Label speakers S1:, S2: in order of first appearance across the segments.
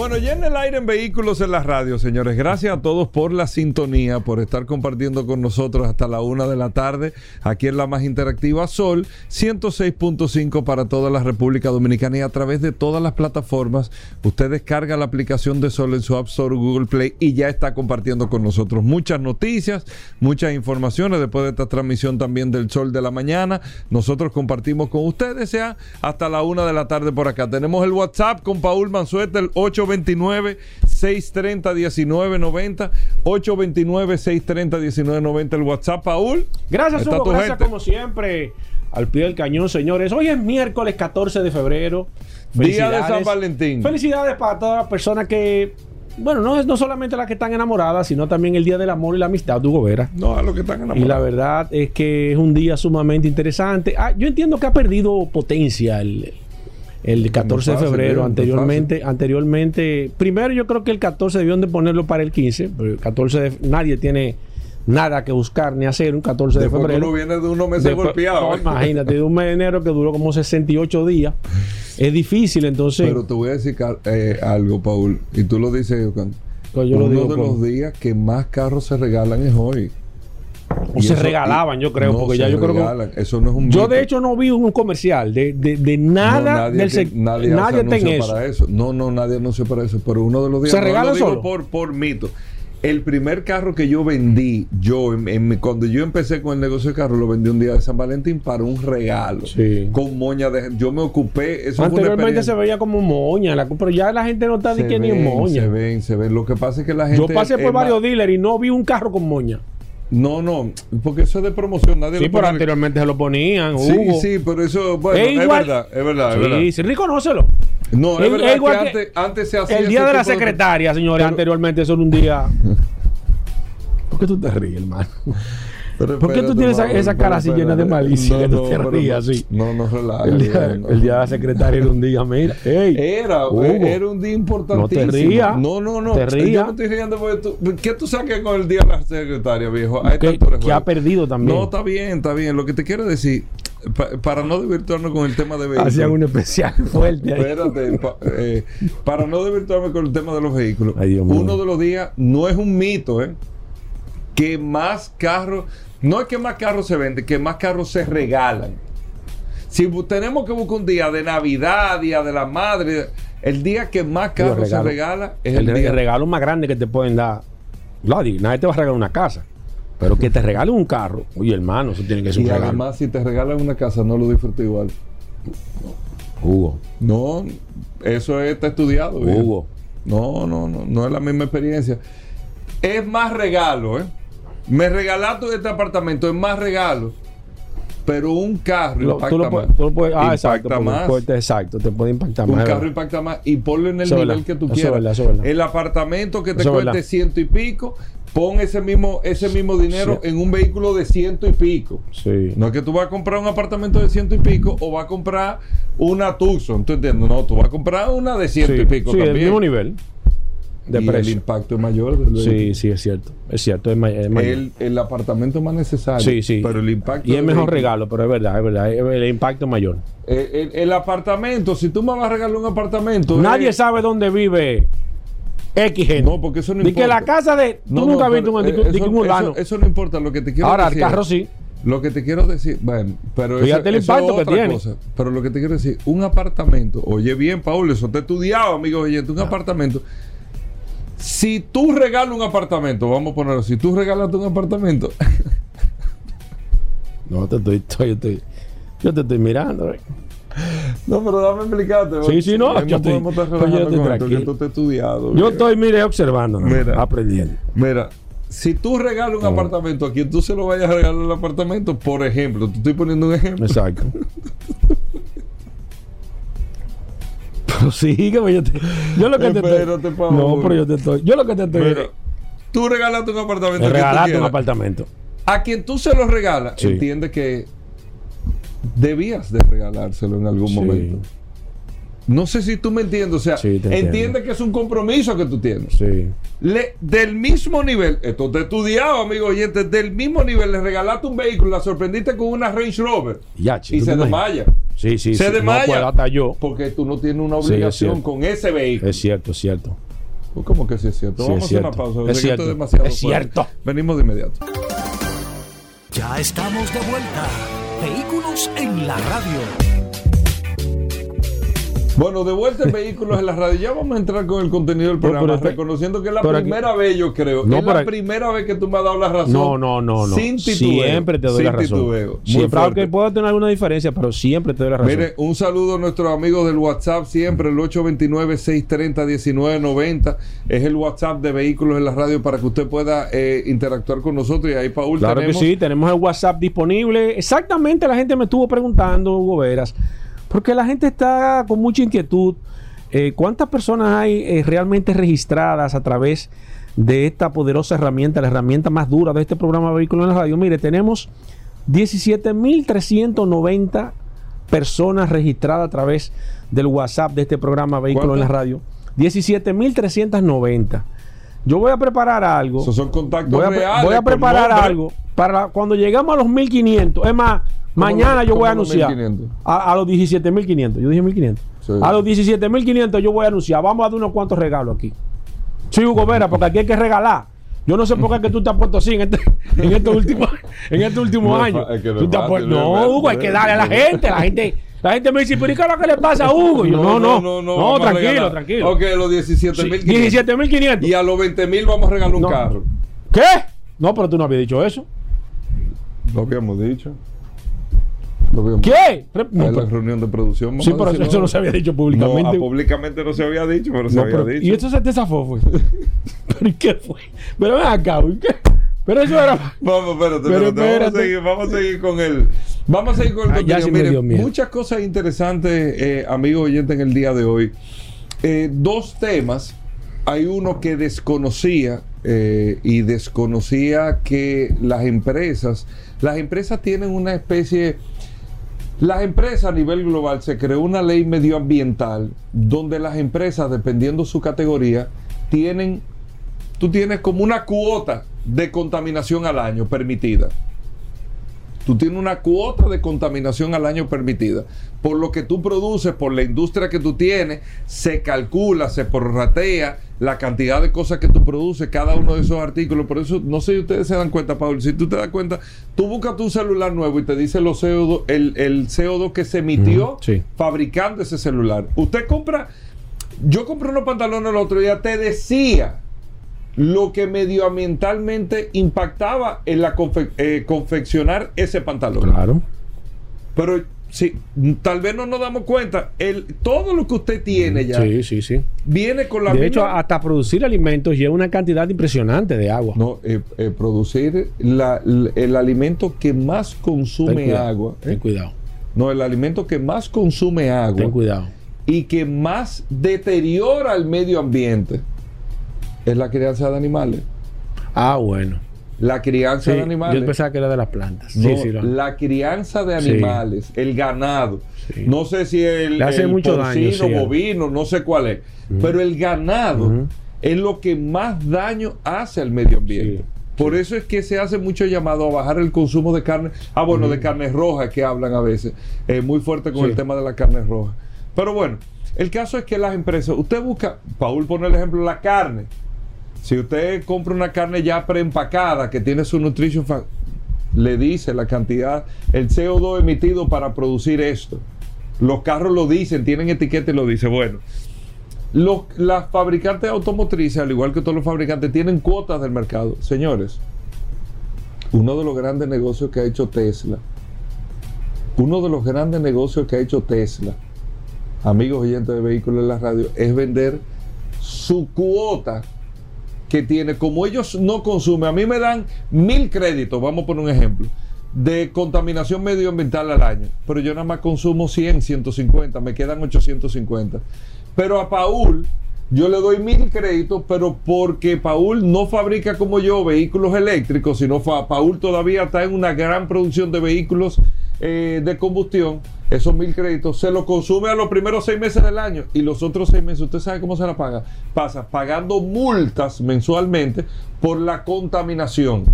S1: Bueno, ya en el aire en vehículos en la radio, señores. Gracias a todos por la sintonía, por estar compartiendo con nosotros hasta la una de la tarde, aquí en la más interactiva Sol, 106.5 para toda la República Dominicana y a través de todas las plataformas. Usted descarga la aplicación de Sol en su App Store Google Play y ya está compartiendo con nosotros muchas noticias, muchas informaciones después de esta transmisión también del Sol de la mañana. Nosotros compartimos con ustedes ya hasta la una de la tarde por acá. Tenemos el WhatsApp con Paul Mansueta, el 8 829-630-1990. 829-630-1990 el WhatsApp, Paul.
S2: Gracias, Hugo. Gracias como siempre al pie del cañón, señores. Hoy es miércoles 14 de febrero.
S1: Día de San Valentín.
S2: Felicidades para todas las personas que bueno, no es no solamente las que están enamoradas, sino también el Día del Amor y la Amistad, Hugo Vera.
S1: No, a los que están enamorados.
S2: Y la verdad es que es un día sumamente interesante. Ah, yo entiendo que ha perdido potencia el, el 14 de febrero. Anteriormente, anteriormente, primero yo creo que el 14 debieron de ponerlo para el 15, pero el 14 de, nadie tiene nada que buscar ni hacer un 14 de febrero.
S1: Uno viene de unos meses golpeado.
S2: imagínate, de un mes de enero que duró como 68 días. Es difícil, entonces.
S1: Pero te voy a decir eh, algo, Paul, y tú lo dices. Pues yo uno lo digo, de los días que más carros se regalan es hoy.
S2: O se regalaban, yo creo, porque ya yo creo que.
S1: Eso no es un
S2: yo, de hecho, no vi un comercial de, de, de nada
S1: nadie
S2: del
S1: nadie, nadie eso. para eso. No, no, nadie anunció para eso. Pero uno de los días.
S2: ¿Se regalan solo?
S1: Por, por mito. El primer carro que yo vendí, yo, en, cuando yo empecé con el negocio de carro, lo vendí un día de San Valentín para un regalo.
S2: Sí.
S1: Con moña de. Yo me ocupé. Eso
S2: Anteriormente se veía como moña, la, pero ya la gente no está que ni moña.
S1: Se ven, se ven. Lo que pasa es que la gente.
S2: Yo pasé por varios dealers y no vi un carro con moña.
S1: No, no, porque eso es de promoción. Nadie
S2: sí, pero anteriormente se lo ponían.
S1: Sí, sí, pero eso, bueno, es, verdad, es verdad, es verdad.
S2: Sí, sí, reconócelo.
S1: No, es, verdad que, antes, antes, se hacía.
S2: El día de la secretaria, señores, anteriormente, eso era un día. ¿Por qué tú te ríes, hermano? ¿Por qué tú tienes esa, cara así llena de malicia no, que tú te rías así?
S1: No, no, relaja.
S2: El día, el día de la secretaria era un día, mira.
S1: era, era un día importantísimo.
S2: No te rías.
S1: No, no, no.
S2: Te rías.
S1: Yo me estoy riendo porque tú. ¿Qué tú saques con el día de la secretaria, viejo?
S2: Que, que ha perdido también.
S1: No, está bien, está bien. Lo que te quiero decir, para no desvirtuarnos con el tema de vehículos.
S2: Hacía un especial fuerte.
S1: Ahí. Espérate, eh, para no desvirtuarme con el tema de los vehículos. uno de los días no es un mito, ¿eh? Que más carros no es que más carros se venden, que más carros se regalan. Si tenemos que buscar un día de Navidad, Día de la Madre, el día que más carros se regala es el, día.
S2: El regalo más grande que te pueden dar. Nadie, nadie te va a regalar una casa. Pero que te regalen un carro, oye hermano, eso tiene que ser
S1: y
S2: un regalo.
S1: además, si te regalan una casa, no lo disfruto igual.
S2: Hugo.
S1: No, eso está estudiado.
S2: Hugo.
S1: No, no, no, no es la misma experiencia. Es más regalo, ¿eh? Me regalaste este apartamento, es más regalo. Pero un carro
S2: lo, impacta
S1: lo
S2: más. Tú lo puedes, ah, exacto, más. exacto, te puede impactar
S1: un
S2: más.
S1: Un carro impacta más y ponlo en el nivel que tú quieras.
S2: Verdad, verdad.
S1: El apartamento que te cueste ciento y pico, pon ese mismo, ese mismo dinero sí. en un vehículo de ciento y pico.
S2: Sí.
S1: No es que tú vas a comprar un apartamento de ciento y pico o vas a comprar una Tucson, ¿tú entiendes? No, tú vas a comprar una de ciento
S2: sí,
S1: y pico
S2: sí,
S1: también.
S2: el mismo nivel de
S1: y
S2: precio.
S1: el impacto es mayor.
S2: Sí, sí, es cierto. Es cierto, es, es mayor.
S1: El, el, apartamento más necesario.
S2: Sí, sí.
S1: Pero el impacto.
S2: Y es mejor regalo, pero es verdad, es verdad. El, impacto es mayor.
S1: El, apartamento, si tú me vas a regalar un apartamento.
S2: Nadie eh, sabe dónde vive. X gente.
S1: No, porque eso no importa.
S2: Y que la casa de. Tú
S1: no,
S2: nunca
S1: no,
S2: has visto un,
S1: eso,
S2: un, un urbano.
S1: Eso, eso, no importa. Lo que te quiero
S2: Ahora,
S1: decir.
S2: Ahora, el carro sí.
S1: Lo que te quiero decir, bueno, pero
S2: Fíjate
S1: eso,
S2: el impacto
S1: eso es
S2: que tiene.
S1: Cosa. Pero lo que te quiero decir, un apartamento, oye bien, Paul, eso te he estudiado, amigo oyente, un ah. apartamento. Si tú regalas un apartamento, vamos a ponerlo, si tú regalas un apartamento.
S2: no, te estoy, estoy, estoy, yo te estoy mirando. Eh.
S1: No, pero dame explicarte.
S2: Sí, sí, no.
S1: Yo estoy, estar pues yo estoy con esto, que tú te has estudiado.
S2: Yo estoy, mire, observando,
S1: mira,
S2: aprendiendo.
S1: Mira, si tú regalas un apartamento a quien tú se lo vayas a regalar el apartamento, por ejemplo, te estoy poniendo un ejemplo.
S2: Exacto. sí, que yo, te, yo lo que te
S1: Espérate,
S2: estoy.
S1: Paul.
S2: No, pero yo te estoy. Yo lo que te estoy.
S1: Mira, tú regalaste un apartamento. a quien tú
S2: regalaste un apartamento.
S1: A quien tú se lo regalas,
S2: Sí.
S1: entiende que debías de regalárselo en algún
S2: Sí.
S1: momento. No sé si tú me entiendes, o sea,
S2: Sí,
S1: entiende que es un compromiso que tú tienes.
S2: Sí.
S1: Le- del mismo nivel, esto te estudiado, amigo oyente, del mismo nivel, le regalaste un vehículo, la sorprendiste con una Range Rover
S2: Ya, chico,
S1: y
S2: ¿tú
S1: se desmaya.
S2: Sí, sí,
S1: se
S2: sí.
S1: desmaya.
S2: No hasta yo.
S1: Porque tú no tienes una
S2: Sí, es
S1: obligación con ese vehículo.
S2: Es cierto, es cierto.
S1: Pues, ¿Cómo que sí es cierto?
S2: Sí,
S1: Vamos
S2: es
S1: a hacer una pausa.
S2: Es cierto.
S1: demasiado
S2: Es cierto.
S1: Venimos de inmediato.
S3: Ya estamos de vuelta. Vehículos en la radio.
S1: Bueno, de vuelta en vehículos en la radio. Ya vamos a entrar con el contenido del programa,
S2: pero-
S1: reconociendo que es la
S2: aquí-
S1: primera vez, yo creo.
S2: No,
S1: es la primera vez que tú me has dado la razón.
S2: No, no, no, no.
S1: Sin titubeo.
S2: Siempre te doy
S1: Sin
S2: la razón.
S1: titubeo.
S2: Siempre, aunque pueda tener alguna diferencia, pero siempre te doy la razón.
S1: Mire, un saludo a nuestros amigos del WhatsApp siempre, el 829-630-1990. Es el WhatsApp de Vehículos en la Radio para que usted pueda eh, interactuar con nosotros. Y ahí, Paul,
S2: Claro
S1: tenemos...
S2: que sí, tenemos el WhatsApp disponible. Exactamente, la gente me estuvo preguntando, Hugo Veras, porque la gente está con mucha inquietud. Eh, ¿Cuántas personas hay eh, realmente registradas a través de esta poderosa herramienta, la herramienta más dura de este programa Vehículos en la Radio? Mire, tenemos 17.390 personas registradas a través del WhatsApp de este programa Vehículos en la. Radio. 17.390. Yo voy a preparar algo.
S1: Esos son contactos
S2: Voy a,
S1: reales.
S2: voy a preparar algo para cuando lleguemos a los 1500. Es más, mañana yo voy a anunciar
S1: 1500?
S2: a, a los 17500. Yo dije 1500.
S1: Sí.
S2: A los 17500 yo voy a anunciar. Vamos a dar unos cuantos regalos aquí. Sí, Hugo Vera, porque aquí hay que regalar. Yo no sé por qué que tú te has puesto así en este, en este último, en este último
S1: No
S2: año.
S1: fa- es que no
S2: puesto-
S1: no
S2: no, Hugo, hay
S1: no
S2: que darle a la gente. La gente, la gente me dice, pero ¿y qué es lo que le pasa a Hugo? Y yo, no, no, no,
S1: a
S2: tranquilo, tranquilo.
S1: Ok, los 17.500.
S2: 17500.
S1: Y a los 20.000 vamos a regalar un
S2: No.
S1: carro.
S2: ¿Qué? No, pero tú no habías dicho eso.
S1: Lo habíamos dicho.
S2: ¿Qué?
S1: En
S2: no,
S1: la reunión de producción.
S2: sí, pero eso no se había dicho
S1: No,
S2: públicamente.
S1: ah, públicamente no se había dicho, pero se
S2: No,
S1: había
S2: pero-
S1: dicho.
S2: y esto se te zafó, fue. ¿Pero y qué fue? Pero ven acá, ¿y ¿qué? Pero eso era.
S1: Vamos, espérate,
S2: Pero
S1: espérate, Vamos, a seguir, vamos a seguir con el. Vamos a seguir con el
S2: Ah,
S1: contenido.
S2: sí
S1: Miren, muchas cosas interesantes, eh, amigos oyentes, en el día de hoy. Eh, dos temas. Hay uno que desconocía eh, y desconocía que las empresas, las empresas tienen una especie, las empresas a nivel global se creó una ley medioambiental donde las empresas, dependiendo su categoría, tienen, tú tienes como una cuota de contaminación al año permitida. Tú tienes una cuota de contaminación al año permitida. Por lo que tú produces, por la industria que tú tienes, se calcula, se prorratea la cantidad de cosas que tú produces, cada uno de esos artículos. Por eso, no sé si ustedes se dan cuenta, Pablo, si tú te das cuenta, tú buscas tu celular nuevo y te dice los CO2, el, el CO2 que se emitió
S2: sí.
S1: fabricando ese celular. Usted compra, yo compré unos pantalones el otro día, te decía lo que medioambientalmente impactaba en la confe- eh, confeccionar ese pantalón.
S2: Claro.
S1: Pero sí, tal vez no nos damos cuenta, el, todo lo que usted tiene ya
S2: Sí, sí, sí.
S1: viene con la
S2: De hecho, hasta producir alimentos lleva una cantidad impresionante de agua.
S1: no, eh, eh, producir la- el alimento que más
S2: Ten
S1: consume
S2: cuidado,
S1: agua.
S2: Ten cuidado.
S1: No, el alimento que más consume agua
S2: Ten cuidado.
S1: y que más deteriora el medio ambiente es la crianza de animales.
S2: Ah, bueno.
S1: La crianza
S2: Sí,
S1: de animales.
S2: yo pensaba que era de las plantas.
S1: No,
S2: sí, sí. lo-
S1: la crianza de animales, el ganado. No sé si el,
S2: hace
S1: el
S2: mucho
S1: porcino, bovino, no sé cuál es. Pero el ganado es lo que más daño hace al medio ambiente. Por eso es que se hace mucho llamado a bajar el consumo de carne. Ah, bueno, de carne roja que hablan a veces. Eh, muy fuerte con el tema de la carne roja. Pero bueno, el caso es que las empresas, usted busca, Paul pone el ejemplo, la carne. Si usted compra una carne ya preempacada que tiene su nutrition le dice la cantidad, el CO2 emitido para producir esto. Los carros lo dicen, tienen etiqueta y lo dice. Bueno, los, las fabricantes automotrices, al igual que todos los fabricantes, tienen cuotas del mercado. Señores, uno de los grandes negocios que ha hecho Tesla, uno de los grandes negocios que ha hecho Tesla, amigos oyentes de vehículos en la radio, es vender su cuota que tiene, como ellos no consumen, a mí me dan mil créditos, vamos a poner un ejemplo, de contaminación medioambiental al año, pero yo nada más consumo 100, 150, me quedan 850. Pero a Paul yo le doy mil créditos, pero porque Paul no fabrica como yo vehículos eléctricos, sino Paul todavía está en una gran producción de vehículos eh, de combustión. Esos mil créditos se los consume a los primeros seis meses del año y los otros seis meses, ¿usted sabe cómo se la paga? Pasa pagando multas mensualmente por la contaminación.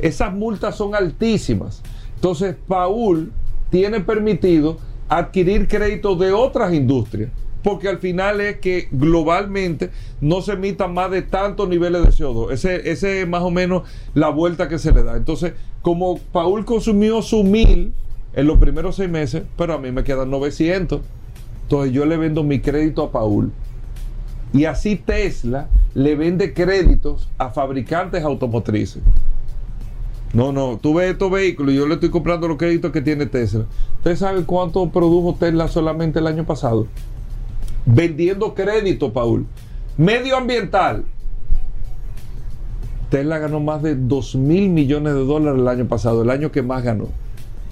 S1: Esas multas son altísimas. Entonces, Paul tiene permitido adquirir créditos de otras industrias, porque al final es que globalmente no se emitan más de tantos niveles de CO2. Ese, ese es más o menos la vuelta que se le da. Entonces, como Paul consumió su mil en los primeros seis meses, pero a mí me quedan 900, entonces yo le vendo mi crédito a Paul. Y así Tesla le vende créditos a fabricantes automotrices. No, no, tú ves estos vehículos y yo le estoy comprando los créditos que tiene Tesla. ¿Usted sabe cuánto produjo Tesla solamente el año pasado? Vendiendo crédito, Paul. Medioambiental. Tesla ganó más de 2 mil millones de dólares el año pasado, el año que más ganó.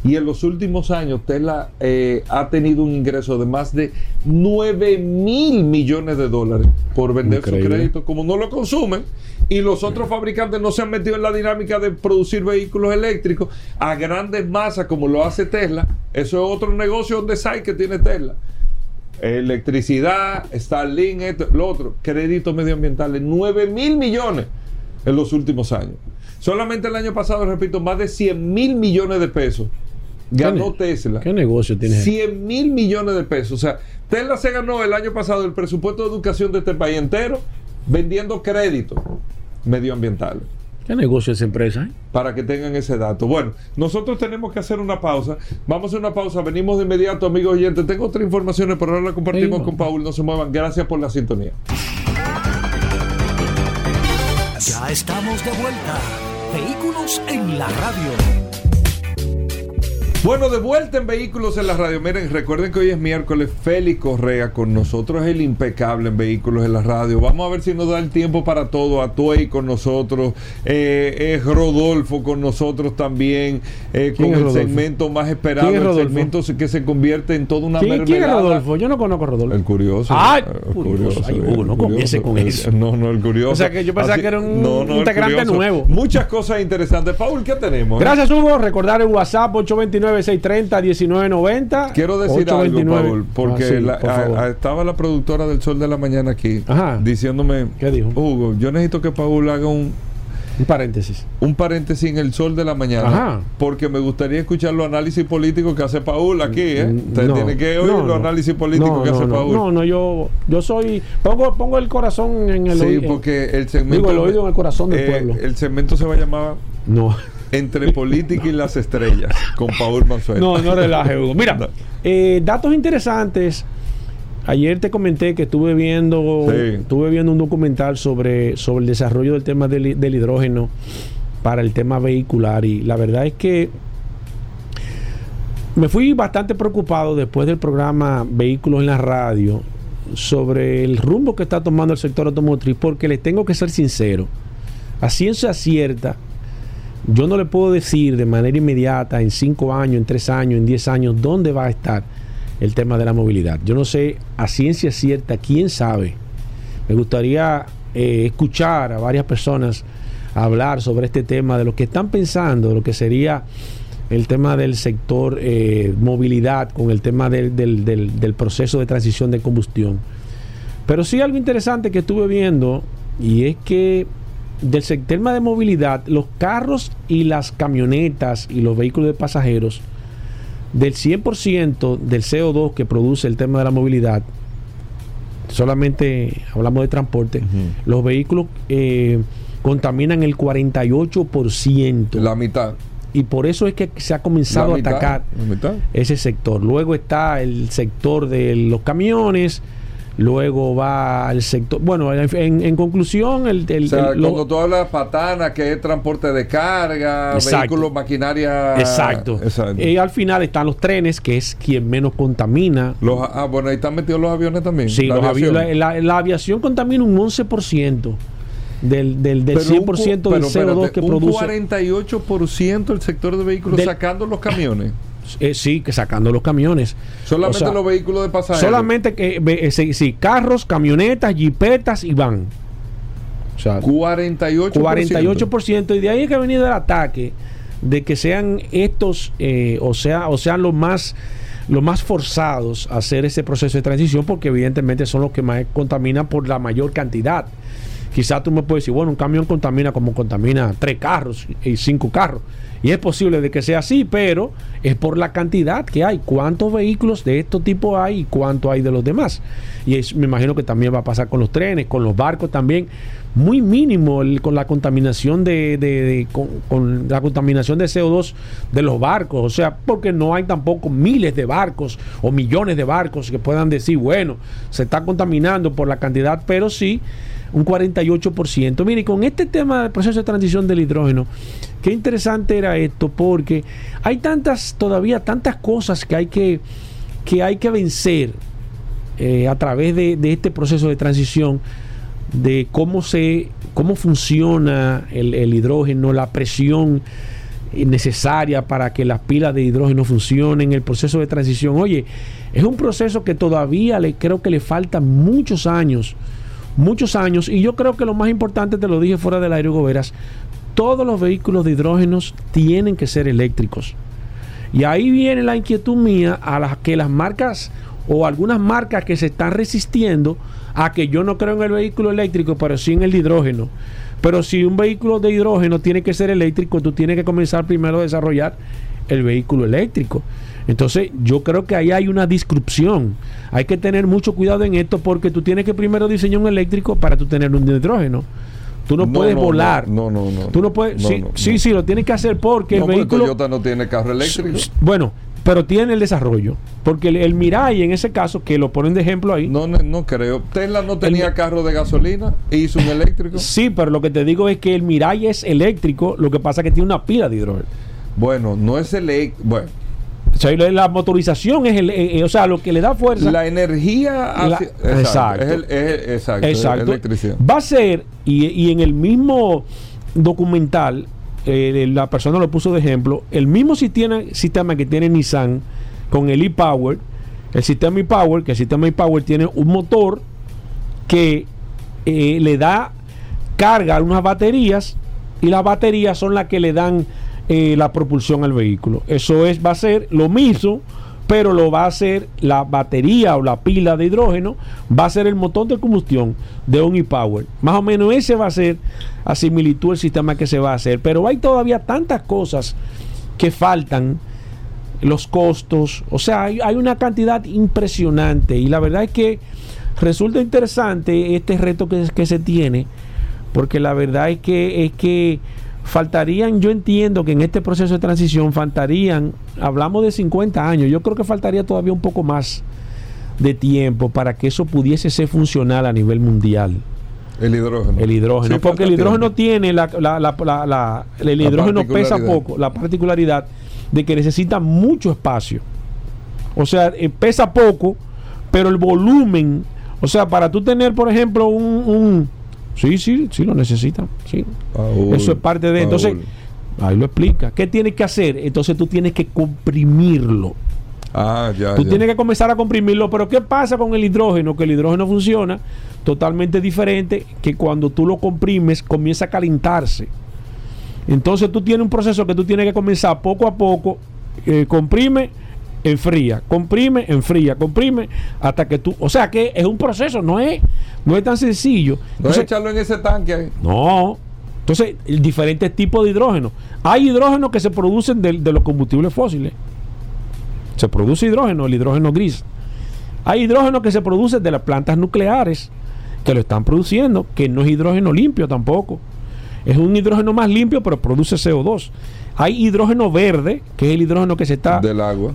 S1: Y en los últimos años Tesla eh, ha tenido un ingreso de más de 9 mil millones de dólares por vender su crédito. Como no lo consumen y los otros fabricantes no se han metido en la dinámica de producir vehículos eléctricos a grandes masas como lo hace Tesla, eso es otro negocio donde SAI que tiene Tesla. Electricidad, Starlink, esto, lo otro, créditos medioambientales, 9 mil millones en los últimos años. Solamente el año pasado, repito, más de 100 mil millones de pesos ganó
S2: ¿Qué ne-
S1: Tesla.
S2: ¿Qué negocio tiene?
S1: 100 mil millones de pesos. O sea, Tesla se ganó el año pasado el presupuesto de educación de este país entero vendiendo créditos medioambientales.
S2: ¿Qué negocio es esa empresa? eh?
S1: Para que tengan ese dato. Bueno, nosotros tenemos que hacer una pausa. Vamos a hacer una pausa. Venimos de inmediato, amigos oyentes. Tengo otras informaciones, pero ahora la compartimos
S2: Sí,
S1: con Paul. No se muevan. Gracias por la sintonía.
S3: Ya estamos de vuelta. Vehículos en la radio.
S1: Bueno, de vuelta en Vehículos en la Radio. Miren, recuerden que hoy es miércoles. Félix Correa con nosotros, el impecable en Vehículos en la Radio. Vamos a ver si nos da el tiempo para todo. Atuey con nosotros, eh, es Rodolfo con nosotros también, eh, con
S2: ¿Quién es
S1: el
S2: Rodolfo?
S1: segmento más esperado,
S2: ¿Quién es
S1: el segmento que se convierte en toda una
S2: ¿Quién, quién es
S1: mermelada.
S2: Rodolfo? Yo no conozco a Rodolfo.
S1: El curioso.
S2: Ay,
S1: el
S2: curioso. Ay, Hugo, no comience con
S1: El-
S2: eso.
S1: No, no, el curioso.
S2: O sea, que yo pensaba que era un
S1: el
S2: integrante
S1: curioso.
S2: nuevo.
S1: Muchas cosas interesantes. Paul, ¿qué tenemos? eh?
S2: Gracias, Hugo. Recordar el WhatsApp 829-630-1990.
S1: Quiero decir
S2: 829.
S1: algo, Paul, porque
S2: Ah, sí,
S1: la-
S2: por
S1: a-
S2: favor.
S1: a- estaba la productora del Sol de la Mañana aquí
S2: Ajá.
S1: diciéndome,
S2: ¿Qué dijo?
S1: Hugo, yo necesito que Paul haga un,
S2: Un paréntesis.
S1: un paréntesis en el Sol de la Mañana,
S2: Ajá.
S1: porque me gustaría escuchar los análisis políticos que hace Paul aquí, ¿eh? Usted
S2: No,
S1: tiene que oír
S2: no,
S1: los
S2: no.
S1: análisis políticos que hace. Paul.
S2: No, no, yo, yo soy. Pongo, pongo el corazón en el
S1: sí,
S2: oído.
S1: porque el segmento...
S2: Digo, el oído en el corazón del
S1: eh,
S2: pueblo.
S1: El segmento se va a llamar
S2: No.
S1: Entre Política y las Estrellas, con Paul Manzueta.
S2: No, no relaje, Hugo. Mira, eh, datos interesantes. Ayer te comenté que estuve viendo,
S1: Sí.
S2: estuve viendo un documental sobre, sobre el desarrollo del tema del, del hidrógeno para el tema vehicular y la verdad es que me fui bastante preocupado después del programa Vehículos en la Radio sobre el rumbo que está tomando el sector automotriz porque les tengo que ser sincero. A ciencia cierta, yo no le puedo decir de manera inmediata, en cinco años, en tres años, en diez años, dónde va a estar el tema de la movilidad. Yo no sé a ciencia cierta, quién sabe. Me gustaría eh, escuchar a varias personas hablar sobre este tema, de lo que están pensando, de lo que sería el tema del sector eh, movilidad con el tema del, del- del- del proceso de transición de combustión. Pero sí algo interesante que estuve viendo y es que del sec- tema de movilidad, los carros y las camionetas y los vehículos de pasajeros, del 100% del CO2 que produce el tema de la movilidad, solamente hablamos de transporte, los vehículos eh, contaminan el 48%.
S1: La mitad.
S2: y por eso es que se ha comenzado a atacar ese sector. Luego está el sector de los camiones, luego va el sector, bueno, en, en conclusión, el, el-
S1: O sea,
S2: el- lo-
S1: cuando tú hablas patana, que es transporte de carga,
S2: Exacto.
S1: vehículos, maquinaria.
S2: exacto.
S1: Exacto.
S2: Y al final están los trenes, que es quien menos contamina.
S1: Los- ah, bueno, ahí están metidos los aviones también.
S2: Sí,
S1: la
S2: los avi-
S1: aviación.
S2: la, la- la aviación contamina un 11% del, del, del
S1: Pero un cu-
S2: 100% del
S1: pero
S2: CO2
S1: espérate,
S2: que
S1: un
S2: produce.
S1: 48% el sector de vehículos
S2: Del-
S1: sacando los camiones.
S2: Eh, sí, que sacando los camiones.
S1: Solamente los vehículos de pasajeros.
S2: Solamente que eh, sí, carros, camionetas, jipetas y van.
S1: O sea, 48%.
S2: 48%. Y de ahí es que ha venido el ataque de que sean estos, eh, o, sea, o sean los más los más forzados a hacer ese proceso de transición porque evidentemente son los que más contaminan por la mayor cantidad. Quizás tú me puedes decir, bueno, un camión contamina como contamina tres carros y cinco carros. Y es posible de que sea así, pero es por la cantidad que hay. ¿Cuántos vehículos de este tipo hay y cuánto hay de los demás? Y me imagino que también va a pasar con los trenes, con los barcos también. Muy mínimo con la contaminación de, con, la contaminación de CO2 de los barcos. O sea, porque no hay tampoco miles de barcos o millones de barcos que puedan decir, bueno, se está contaminando por la cantidad, pero sí un 48%. Mire, con este tema del proceso de transición del hidrógeno, qué interesante era esto, porque hay tantas, todavía tantas cosas que hay que, que, hay que vencer eh, a través de, este proceso de transición, de cómo se, cómo funciona el, el hidrógeno, la presión necesaria para que las pilas de hidrógeno funcionen, el proceso de transición. Oye, es un proceso que todavía le creo que le faltan muchos años muchos años y yo creo que lo más importante, te lo dije fuera del aire, Goberas, todos los vehículos de hidrógenos tienen que ser eléctricos. Y ahí viene la inquietud mía a las que las marcas o algunas marcas que se están resistiendo a que yo no creo en el vehículo eléctrico, pero sí en el hidrógeno. Pero si un vehículo de hidrógeno tiene que ser eléctrico, tú tienes que comenzar primero a desarrollar el vehículo eléctrico. Entonces, yo creo que ahí hay una disrupción. Hay que tener mucho cuidado en esto porque tú tienes que primero diseñar un eléctrico para tú tener un hidrógeno. Tú no, puedes volar.
S1: No, no, no.
S2: Tú no puedes. sí, sí, sí, lo tienes que hacer porque el vehículo.
S1: Toyota no tiene carro eléctrico.
S2: Bueno, pero tiene el desarrollo. Porque el, Mirai, en ese caso, que lo ponen de ejemplo ahí.
S1: No, no, no creo. Tesla no tenía carro de gasolina e hizo un eléctrico.
S2: Sí, pero lo que te digo es que el Mirai es eléctrico, lo que pasa es que tiene una pila de hidrógeno.
S1: Bueno, no es eléctrico. Bueno
S2: la motorización es el, eh, eh, o sea, lo que le da fuerza.
S1: La energía.
S2: exacto. exacto. Va a ser, y, en el mismo documental, eh, la persona lo puso de ejemplo, el mismo sistema, sistema que tiene Nissan con el e-Power, el sistema e-Power, que el sistema e-Power tiene un motor que le da carga a unas baterías y las baterías son las que le dan eh, la propulsión al vehículo. Eso es, va a ser lo mismo, pero lo va a hacer la batería o la pila de hidrógeno, va a ser el motor de combustión de un e-Power. Más o menos ese va a ser a similitud el sistema que se va a hacer. Pero hay todavía tantas cosas que faltan, los costos, o sea, hay, hay una cantidad impresionante y la verdad es que resulta interesante este reto que, que se tiene, porque la verdad es que es que faltarían, yo entiendo que en este proceso de transición faltarían, hablamos de 50 años, yo creo que faltaría todavía un poco más de tiempo para que eso pudiese ser funcional a nivel mundial.
S1: El hidrógeno.
S2: El hidrógeno, porque el hidrógeno tiene la, la, la, el hidrógeno pesa poco, la particularidad de que necesita mucho espacio. O sea, eh, pesa poco, pero el volumen, o sea, para tú tener, por ejemplo, un Sí, sí, sí lo necesitan. Sí. Eso es parte de. Entonces, ahí lo explica. ¿Qué tienes que hacer? Entonces tú tienes que comprimirlo.
S1: Ah, ya.
S2: Tú tienes que comenzar a comprimirlo. Pero ¿qué pasa con el hidrógeno? Que el hidrógeno funciona totalmente diferente que cuando tú lo comprimes comienza a calentarse. Entonces tú tienes un proceso que tú tienes que comenzar poco a poco. Eh, comprime enfría, comprime, enfría, comprime, hasta que tú, o sea que es un proceso, no es, no es tan sencillo.
S1: No es echarlo en ese tanque ahí.
S2: No. Entonces, diferentes tipos de hidrógeno. Hay hidrógeno que se producen de, de los combustibles fósiles. Se produce hidrógeno, el hidrógeno gris. Hay hidrógeno que se produce de las plantas nucleares que lo están produciendo, que no es hidrógeno limpio tampoco. Es un hidrógeno más limpio, pero produce CO2. Hay hidrógeno verde, que es el hidrógeno que se está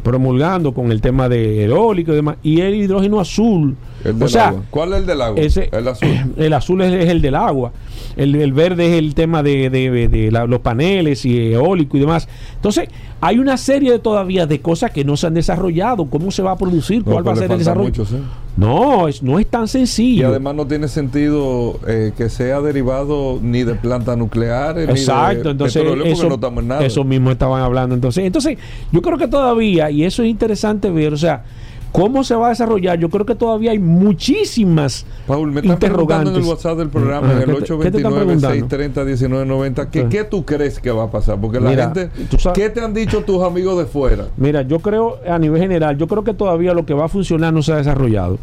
S2: promulgando con el tema de eólico y demás, y el hidrógeno azul.
S1: o sea, ¿Cuál es el del agua?
S2: el azul. El azul es, el del agua. El, verde es el tema de, los paneles y eólico y demás. Entonces, hay una serie de, todavía de cosas que no se han desarrollado. ¿Cómo se va a producir? ¿Cuál va a ser el desarrollo? No, es, no es tan sencillo.
S1: Y además no tiene sentido eh, que sea derivado ni de plantas nucleares,
S2: Exacto,
S1: ni de
S2: entonces
S1: petróleo, porque
S2: eso,
S1: no estamos en nada.
S2: Eso mismo estaban hablando. Entonces, entonces, yo creo que todavía, y eso es interesante ver, o sea, cómo se va a desarrollar, yo creo que todavía hay muchísimas
S1: Paul, me están preguntando en el
S2: interrogantes.
S1: WhatsApp del programa,
S2: Ajá,
S1: en el
S2: ¿qué te- qué te están preguntando?
S1: 829-630-1990, ¿qué,
S2: Ajá.
S1: ¿qué tú crees que va a pasar? Porque la
S2: Mira,
S1: gente, ¿qué te han dicho tus amigos de fuera?
S2: Mira, yo creo a nivel general, yo creo que todavía lo que va a funcionar no se ha desarrollado.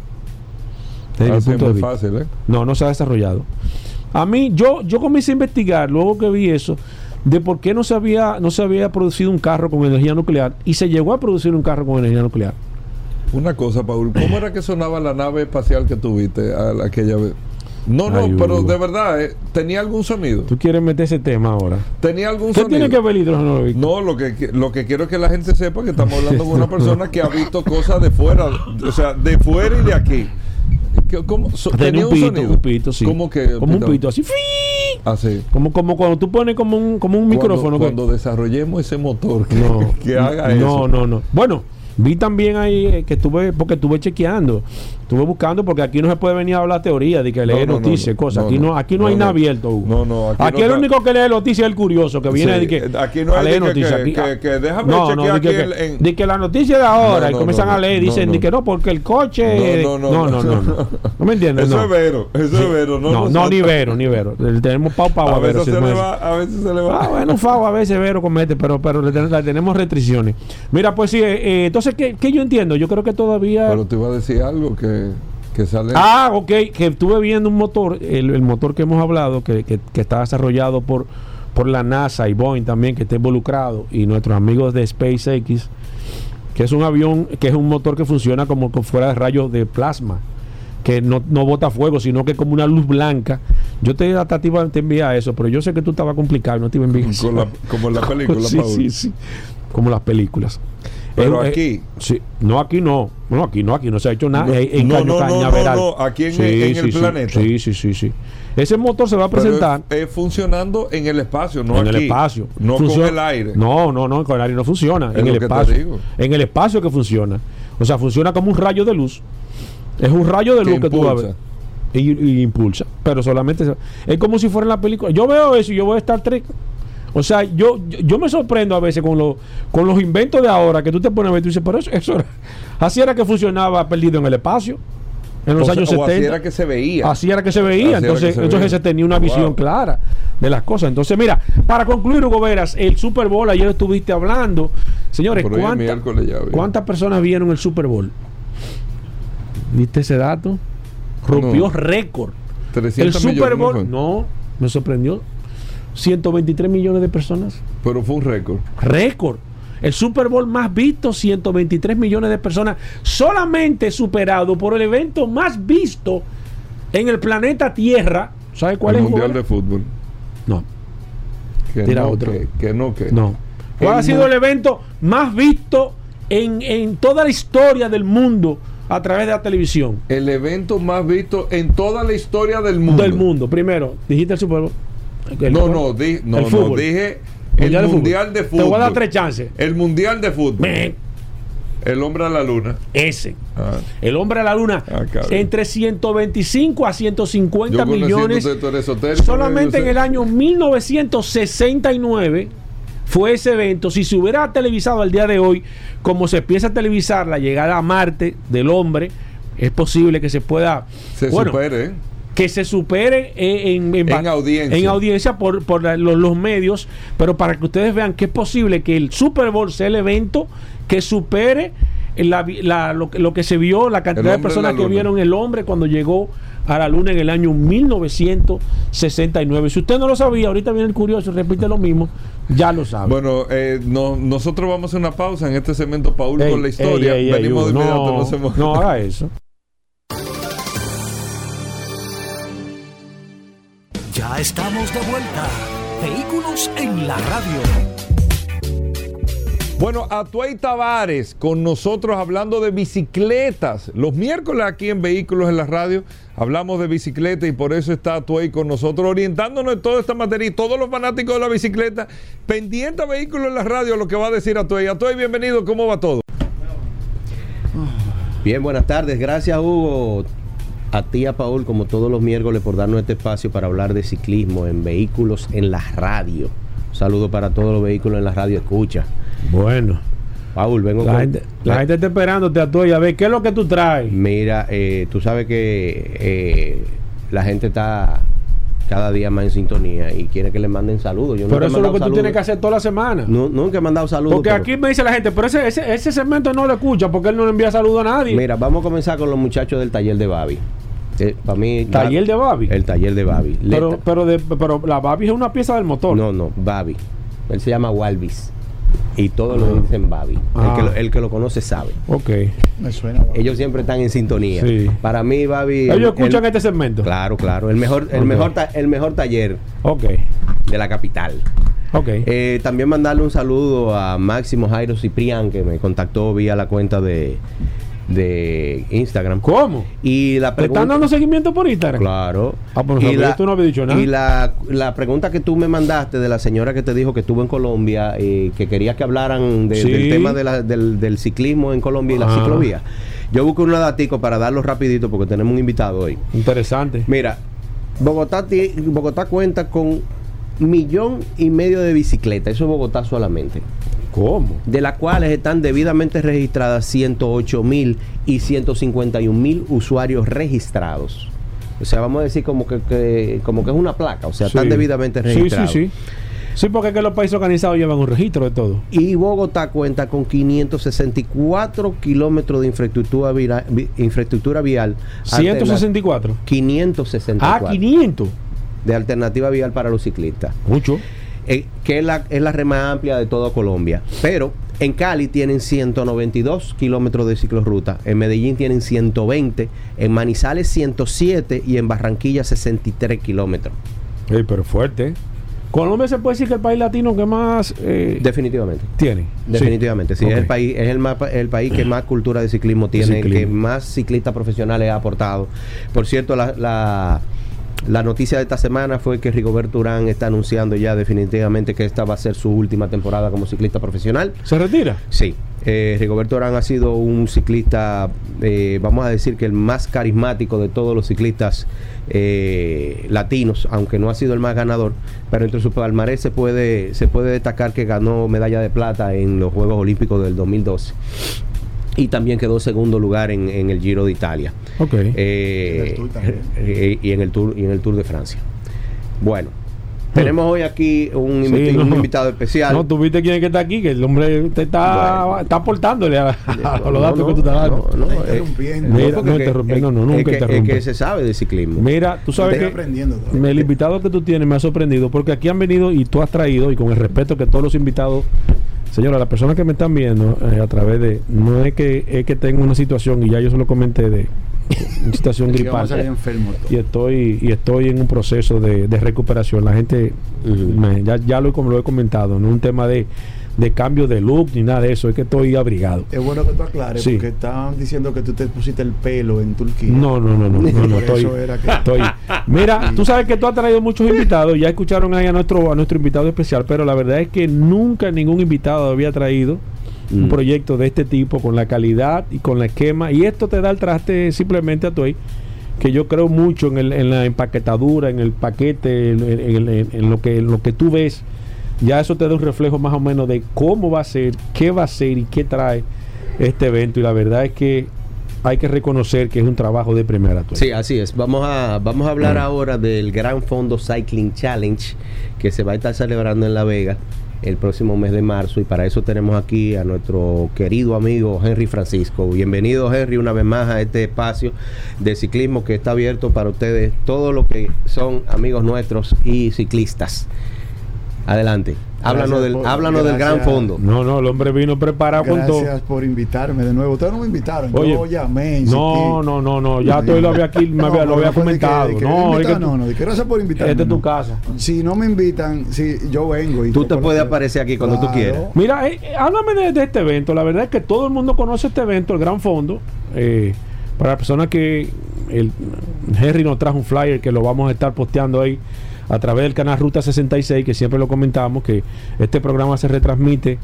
S2: Desde mi
S1: Así es
S2: punto de
S1: muy
S2: vista.
S1: fácil, ¿eh?
S2: No, no se ha desarrollado. A mí, yo, yo comencé a investigar luego que vi eso de por qué no se había, no se había producido un carro con energía nuclear y se llegó a producir un carro con energía nuclear.
S1: Una cosa, Paul, ¿cómo era que sonaba la nave espacial que tuviste a la- aquella vez? No, no,
S2: Ay,
S1: pero de verdad, ¿eh? ¿tenía algún sonido?
S2: ¿Tú quieres meter ese tema ahora?
S1: ¿Tenía algún
S2: ¿Qué
S1: sonido?
S2: tiene que ver hidrógeno?
S1: No, lo que, que- lo que quiero es que la gente sepa que estamos hablando con una persona que ha visto cosas de fuera, o sea, de fuera y de aquí. ¿Qué- ¿Cómo? So-
S2: Tenía
S1: ¿Tenía
S2: un pito,
S1: sonido?
S2: un pito, sí.
S1: ¿Cómo que?
S2: Como un
S1: Pito?
S2: así.
S1: Así.
S2: Como, como cuando tú pones como un, como un micrófono.
S1: Cuando,
S2: que-
S1: desarrollemos ese motor que,
S2: no,
S1: que haga
S2: no,
S1: eso.
S2: no, no. Bueno, vi también ahí eh, que estuve, porque estuve chequeando, estuve buscando, porque aquí no se puede venir a hablar teoría de que lee
S1: no, no,
S2: noticias,
S1: no.
S2: cosas. Aquí no, aquí no, hay nada abierto. Hugo.
S1: No, no, aquí
S2: Aquí, el único que lee noticias es el curioso, que viene
S1: Sí,
S2: de que
S1: eh, aquí no
S2: a
S1: hay
S2: leer noticias.
S1: que-
S2: Aquí-
S1: que- que déjame
S2: no, no,
S1: chequear
S2: de que,
S1: aquí
S2: que-
S1: el- en-
S2: de que la noticia de ahora y comienzan a leer, dicen de que no, porque el coche.
S1: No, no,
S2: no, no, no, no. ¿No me entiendes?
S1: Eso es vero, eso es vero. No,
S2: No, ni vero, ni vero. Tenemos pau pau a, vero.
S1: veces
S2: si
S1: se
S2: no
S1: le
S2: es-
S1: va, a veces se le va.
S2: Ah, bueno, Favo a veces Vero comete, pero, pero le, ten- le tenemos restricciones. Mira, pues sí, eh, eh, entonces, ¿qué, qué yo entiendo? Yo creo que todavía...
S1: Pero te iba a decir algo que, que sale.
S2: Ah, ok, que estuve viendo un motor, el, el motor que hemos hablado, que, que- que está desarrollado por, por la NASA y Boeing también, que está involucrado, y nuestros amigos de SpaceX, que es un avión, que es un motor que funciona como fuera de rayos de plasma, que no, no bota fuego, sino que es como una luz blanca. Yo te, hasta te iba te enviar eso, pero yo sé que tú estabas complicado y no te iba a enviar eso.
S1: Con la- como en la película,
S2: sí,
S1: Paul.
S2: sí, sí. Como las películas.
S1: Pero
S2: Eh, eh,
S1: aquí.
S2: sí. No, aquí no. No, aquí no, aquí no se ha hecho nada.
S1: No,
S2: en
S1: no,
S2: Caño
S1: no,
S2: Cañaveral.
S1: no, no, aquí en-
S2: Sí,
S1: en
S2: sí,
S1: el planeta.
S2: Sí, sí, sí, sí. Ese motor se va a presentar
S1: es, es funcionando en el espacio, no
S2: en el espacio.
S1: No con el aire.
S2: No, no, no, con el aire no funciona.
S1: Es
S2: en el
S1: que
S2: espacio. En el espacio que funciona. O sea, funciona como un rayo de luz. Es un rayo de
S1: Que
S2: luz que tú vas a ver. Y, y impulsa. Pero solamente. Es como si fuera en la película. Yo veo eso y yo voy a Star Trek. O sea, yo, yo, yo me sorprendo a veces con, los con los inventos de ahora que tú te pones a ver y tú dices, pero eso, eso era- así era que funcionaba perdido en el espacio. En los
S1: O sea,
S2: años
S1: o
S2: 70.
S1: así era que se veía.
S2: Así era que se veía. Entonces,
S1: se
S2: entonces
S1: veía.
S2: se tenía una visión clara de las cosas. Entonces, mira, para concluir, Hugo Veras, el Super Bowl, ayer estuviste hablando. Señores, ¿cuánta-. ¿cuántas personas vieron el Super Bowl? ¿Viste ese dato? Rompió
S1: No.
S2: récord.
S1: 300
S2: El Super
S1: millones, ¿no
S2: Bowl, no, me sorprendió. 123 millones de personas.
S1: Pero fue un récord.
S2: Récord. El Super Bowl más visto, 123 millones de personas, solamente superado por el evento más visto en el planeta Tierra. ¿Sabe cuál
S1: el
S2: es?
S1: Mundial
S2: Hugo?
S1: de Fútbol.
S2: No,
S1: Que
S2: Tira
S1: no,
S2: otro.
S1: que, que no, que
S2: no. ¿Cuál
S1: El
S2: ha sido el evento más visto en, en toda la historia del mundo a través de la televisión?
S1: El evento más visto en toda la historia del mundo.
S2: Del mundo. Primero, dijiste el Super Bowl. El
S1: No, no, di- no,
S2: El
S1: no, dije
S2: Mundial
S1: el
S2: de
S1: Mundial de Fútbol.
S2: Te voy a dar tres chances.
S1: El Mundial de Fútbol. El hombre a la luna.
S2: Ese.
S1: Ah.
S2: El hombre a la luna.
S1: Ah,
S2: entre 125 a 150
S1: Yo conociéndote,
S2: millones. Solamente en el año 1969 fue ese evento. Si se hubiera televisado al día de hoy, como se empieza a televisar la llegada a Marte del hombre, es posible que se pueda.
S1: Se
S2: bueno,
S1: supere, ¿eh?
S2: Que se supere en, en-
S1: En audiencia.
S2: en audiencia por, por la- los, los medios, pero para que ustedes vean que es posible que el Super Bowl sea el evento que supere la vi- la- lo, que- lo que se vio, la cantidad de personas que vieron el hombre cuando llegó a la luna en el año 1969. Si usted no lo sabía, ahorita viene el curioso y repite lo mismo, ya lo sabe.
S1: Bueno, eh, no, nosotros vamos a hacer una pausa en este segmento, Paul,
S2: Ey,
S1: con la historia.
S2: ey, ey,
S1: Venimos de inmediato,
S2: no,
S1: no,
S2: no haga eso.
S3: Ya estamos de vuelta. Vehículos en la radio.
S1: Bueno, Atuay Tavares con nosotros hablando de bicicletas. Los miércoles aquí en Vehículos en la Radio hablamos de bicicleta y por eso está Atuay con nosotros orientándonos en toda esta materia y todos los fanáticos de la bicicleta pendiente a Vehículos en la Radio lo que va a decir Atuay. Atuay, bienvenido, ¿cómo va todo?
S4: Bien, buenas tardes. Gracias, Hugo. A ti, a Paul, como todos los miércoles, por darnos este espacio para hablar de ciclismo en vehículos en la radio. Un saludo para todos los vehículos en la radio. Escucha.
S2: Bueno.
S4: Paul, vengo
S2: La,
S4: con-
S2: gente, la gente está esperándote a tú y a ver qué es lo que tú traes.
S4: Mira, eh, tú sabes que eh, la gente está cada día más en sintonía y quiere que le manden saludos. Yo
S2: Pero eso es lo que tú
S4: saludos.
S2: tienes que hacer toda la semana.
S4: Nu- nunca he mandado saludos.
S2: porque
S4: pero-
S2: aquí me dice la gente, pero ese, ese, ese segmento no lo escucha porque él no le envía saludo a nadie.
S4: Mira, vamos a comenzar con los muchachos del taller de Babi. para mí,
S2: Taller de Babi.
S4: El taller de Babi.
S2: Pero, pero, de, pero la Babi es una pieza del motor.
S4: No, no, Babi. Él se llama Walvis. Y todos lo dicen Babi.
S2: Ah.
S4: El, que lo, el que lo conoce sabe.
S2: Ok.
S5: Me suena.
S4: Ellos siempre están en sintonía.
S2: Sí.
S4: Para mí, Babi.
S2: Ellos
S4: el-
S2: escuchan
S4: el-
S2: este segmento.
S4: Claro, claro. El mejor, el mejor, ta- el mejor taller
S2: Ok.
S4: de la capital.
S2: Ok.
S4: Eh, también mandarle un saludo a Máximo Jairo Ciprián, que me contactó vía la cuenta de, de Instagram.
S2: ¿Cómo?
S4: Y la
S2: ¿Te están
S4: pregunta.
S2: dando seguimiento por Instagram?
S4: Claro.
S2: Ah, pues, pero tú no habías dicho nada.
S4: Y la, la pregunta que tú me mandaste de la señora que te dijo que estuvo en Colombia y que quería que hablaran de-
S2: Sí.
S4: del tema de la- del, del ciclismo en Colombia y la
S2: Ah.
S4: ciclovía. Yo busco unos daticos para darlos rapidito porque tenemos un invitado hoy.
S2: Interesante.
S4: Mira, Bogotá, Bogotá cuenta con millón y medio de bicicletas. Eso es Bogotá solamente.
S2: ¿Cómo?
S4: De las cuales están debidamente registradas 108 mil y 151 mil usuarios registrados. O sea, vamos a decir como que, que- como que es una placa. O sea, están
S2: Sí.
S4: debidamente
S2: Sí,
S4: registrados.
S2: sí, sí. Sí, porque es que los países organizados llevan un registro de todo.
S4: Y Bogotá cuenta con 564 kilómetros de infraestructura, infraestructura vial.
S2: 164.
S4: alterna- 564
S2: Ah, 500.
S4: de alternativa vial para los ciclistas.
S2: Mucho.
S4: Eh, que es la, es la red más amplia de toda Colombia. Pero en Cali tienen 192 kilómetros de ciclorruta, en Medellín tienen 120, en Manizales 107 y en Barranquilla 63 kilómetros.
S2: Ey, pero fuerte. Colombia se puede decir que es el país latino que más eh,
S4: Definitivamente.
S2: tiene.
S4: Definitivamente, sí, es el país, es el, mapa- el país que más cultura de ciclismo tiene,
S2: ciclismo.
S4: que más ciclistas profesionales ha aportado. Por cierto, la, la, la noticia de esta semana fue que Rigoberto Urán está anunciando ya definitivamente que esta va a ser su última temporada como ciclista profesional.
S2: ¿Se retira?
S4: Sí, eh, Rigoberto Urán ha sido un ciclista, eh, vamos a decir que el más carismático de todos los ciclistas eh, latinos, aunque no ha sido el más ganador, pero entre su palmarés se puede, se puede destacar que ganó medalla de plata en los Juegos Olímpicos del 2012 y también quedó segundo lugar en, en el Giro de Italia
S2: Ok.
S4: eh,
S5: En el Tour también.
S4: eh, y en el Tour y en el Tour de Francia. Bueno, tenemos hoy aquí un,
S2: Sí,
S4: invitado especial.
S2: No, tú viste quién es que está aquí, que el hombre te está,
S4: Bueno.
S2: está aportándole a, a los
S4: No,
S2: datos
S4: no,
S2: que tú estás dando.
S4: no, eh,
S5: interrumpiendo.
S2: Mira, no no, no,
S4: es
S2: nunca
S4: que- es que se sabe de ciclismo.
S2: Mira, tú sabes
S5: Estoy
S2: que
S5: aprendiendo todavía.
S2: el invitado que tú tienes me ha sorprendido porque aquí han venido y tú has traído y con el respeto que todos los invitados señora las personas que me están viendo eh, a través de no es que es que tengo una situación y ya yo se lo comenté de una situación gripal. y estoy y estoy en un proceso de, de recuperación. La gente me- ya, ya lo, como lo he comentado no es un tema de, de cambio de look ni nada de eso es que estoy abrigado
S5: Es bueno que tú aclares
S2: Sí.
S5: porque estaban diciendo que tú te pusiste el pelo en Turquía.
S2: No, no, no, no, no, no,
S5: Por
S2: estoy,
S5: eso era que-
S2: estoy. Mira, tú sabes que tú has traído muchos invitados, ya escucharon ahí a nuestro, a nuestro invitado especial, pero la verdad es que nunca ningún invitado había traído un
S4: Mm.
S2: proyecto de este tipo con la calidad y con la esquema, y esto te da el traste simplemente a tu que yo creo mucho en, el- en la empaquetadura, en el paquete, en, en- en- en lo que en lo que tú ves, ya eso te da un reflejo más o menos de cómo va a ser, qué va a ser y qué trae este evento, y la verdad es que hay que reconocer que es un trabajo de primera. Tuey.
S4: Sí, así es. Vamos a, vamos a hablar ahora del Gran Fondo Cycling Challenge que se va a estar celebrando en La Vega el próximo mes de marzo y para eso tenemos aquí a nuestro querido amigo Henry Francisco. Bienvenido Henry una vez más a este espacio de ciclismo que está abierto para ustedes, todos los que son amigos nuestros y ciclistas. Adelante. Háblanos del,
S5: por-
S4: háblanos del Gran. Fondo.
S2: No, no, el hombre vino preparado con todo.
S5: Gracias por invitarme de nuevo. Ustedes no me invitaron.
S2: Oye,
S5: yo llamé.
S2: No, no, no, no, ya tú lo había aquí, me había- lo había comentado. no, es que tú-
S5: no, no, gracias por invitarme.
S2: esta es tu
S5: no.
S2: casa.
S5: Si no me invitan, si yo vengo. Y
S4: Tú te puedes aparecer aquí cuando tú quieras.
S2: Mira, eh, eh, háblame de, de este evento. La verdad es que todo el mundo conoce este evento, el Gran Fondo. Eh, para las personas que el Henry nos trajo un flyer que lo vamos a estar posteando ahí a través del canal Ruta 66, que siempre lo comentamos, que este programa se retransmite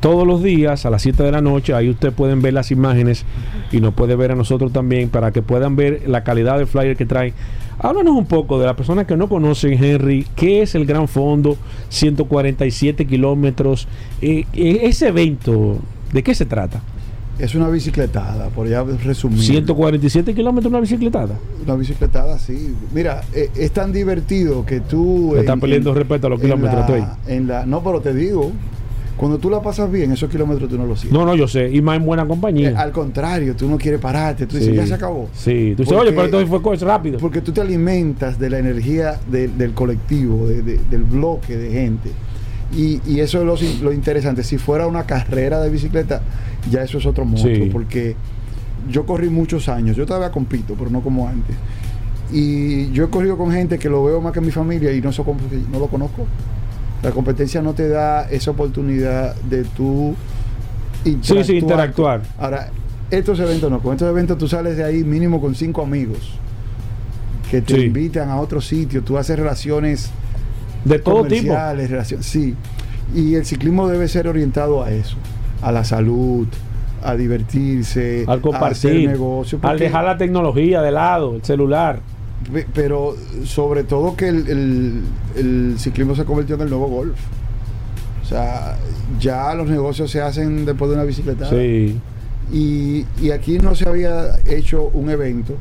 S2: todos los días a las 7 de la noche. Ahí ustedes pueden ver las imágenes y nos puede ver a nosotros también para que puedan ver la calidad del flyer que trae. Háblanos un poco de las personas que no conocen, Henry, qué es el Gran Fondo, 147 kilómetros. Eh, eh, ese evento, ¿de qué se trata?
S5: Es una bicicletada, por ya resumir.
S2: 147 kilómetros una bicicletada.
S5: Una bicicletada, sí. Mira, eh, es tan divertido que tú...
S2: Le están
S5: en-
S2: perdiendo
S5: en-
S2: respeto a los kilómetros,
S5: la-
S2: estoy.
S5: en la, No, pero te digo, cuando tú la pasas bien, esos kilómetros tú no los sientes.
S2: No, no, yo sé. Y más en buena compañía.
S5: Eh, al contrario, tú no quieres pararte, tú dices,
S2: Sí.
S5: ya se acabó.
S2: Sí, tú dices,
S5: Porque-
S2: oye, pero entonces fue coche rápido.
S5: Porque tú te alimentas de la energía de- del colectivo, de- de- del bloque de gente. Y, y eso es lo, lo interesante. Si fuera una carrera de bicicleta, ya eso es otro monstruo.
S2: Sí.
S5: Porque yo corrí muchos años. Yo todavía compito, pero no como antes. Y yo he corrido con gente que lo veo más que mi familia y no, so- no lo conozco. La competencia no te da esa oportunidad de tú
S2: Sí, sí, interactuar.
S5: Ahora, estos eventos no. Con estos eventos tú sales de ahí mínimo con cinco amigos que te
S2: Sí.
S5: invitan a otro sitio. Tú haces relaciones
S2: De todo tipo.
S5: sí. Y el ciclismo debe ser orientado a eso, a la salud, a divertirse,
S2: Al
S5: a
S2: compartir,
S5: hacer negocio.
S2: al dejar la tecnología de lado, el celular.
S5: pe- Pero sobre todo que el, el- el ciclismo se convirtió en el nuevo golf. O sea, ya los negocios se hacen después de una bicicleta.
S2: Sí.
S5: Y, y aquí no se había hecho un evento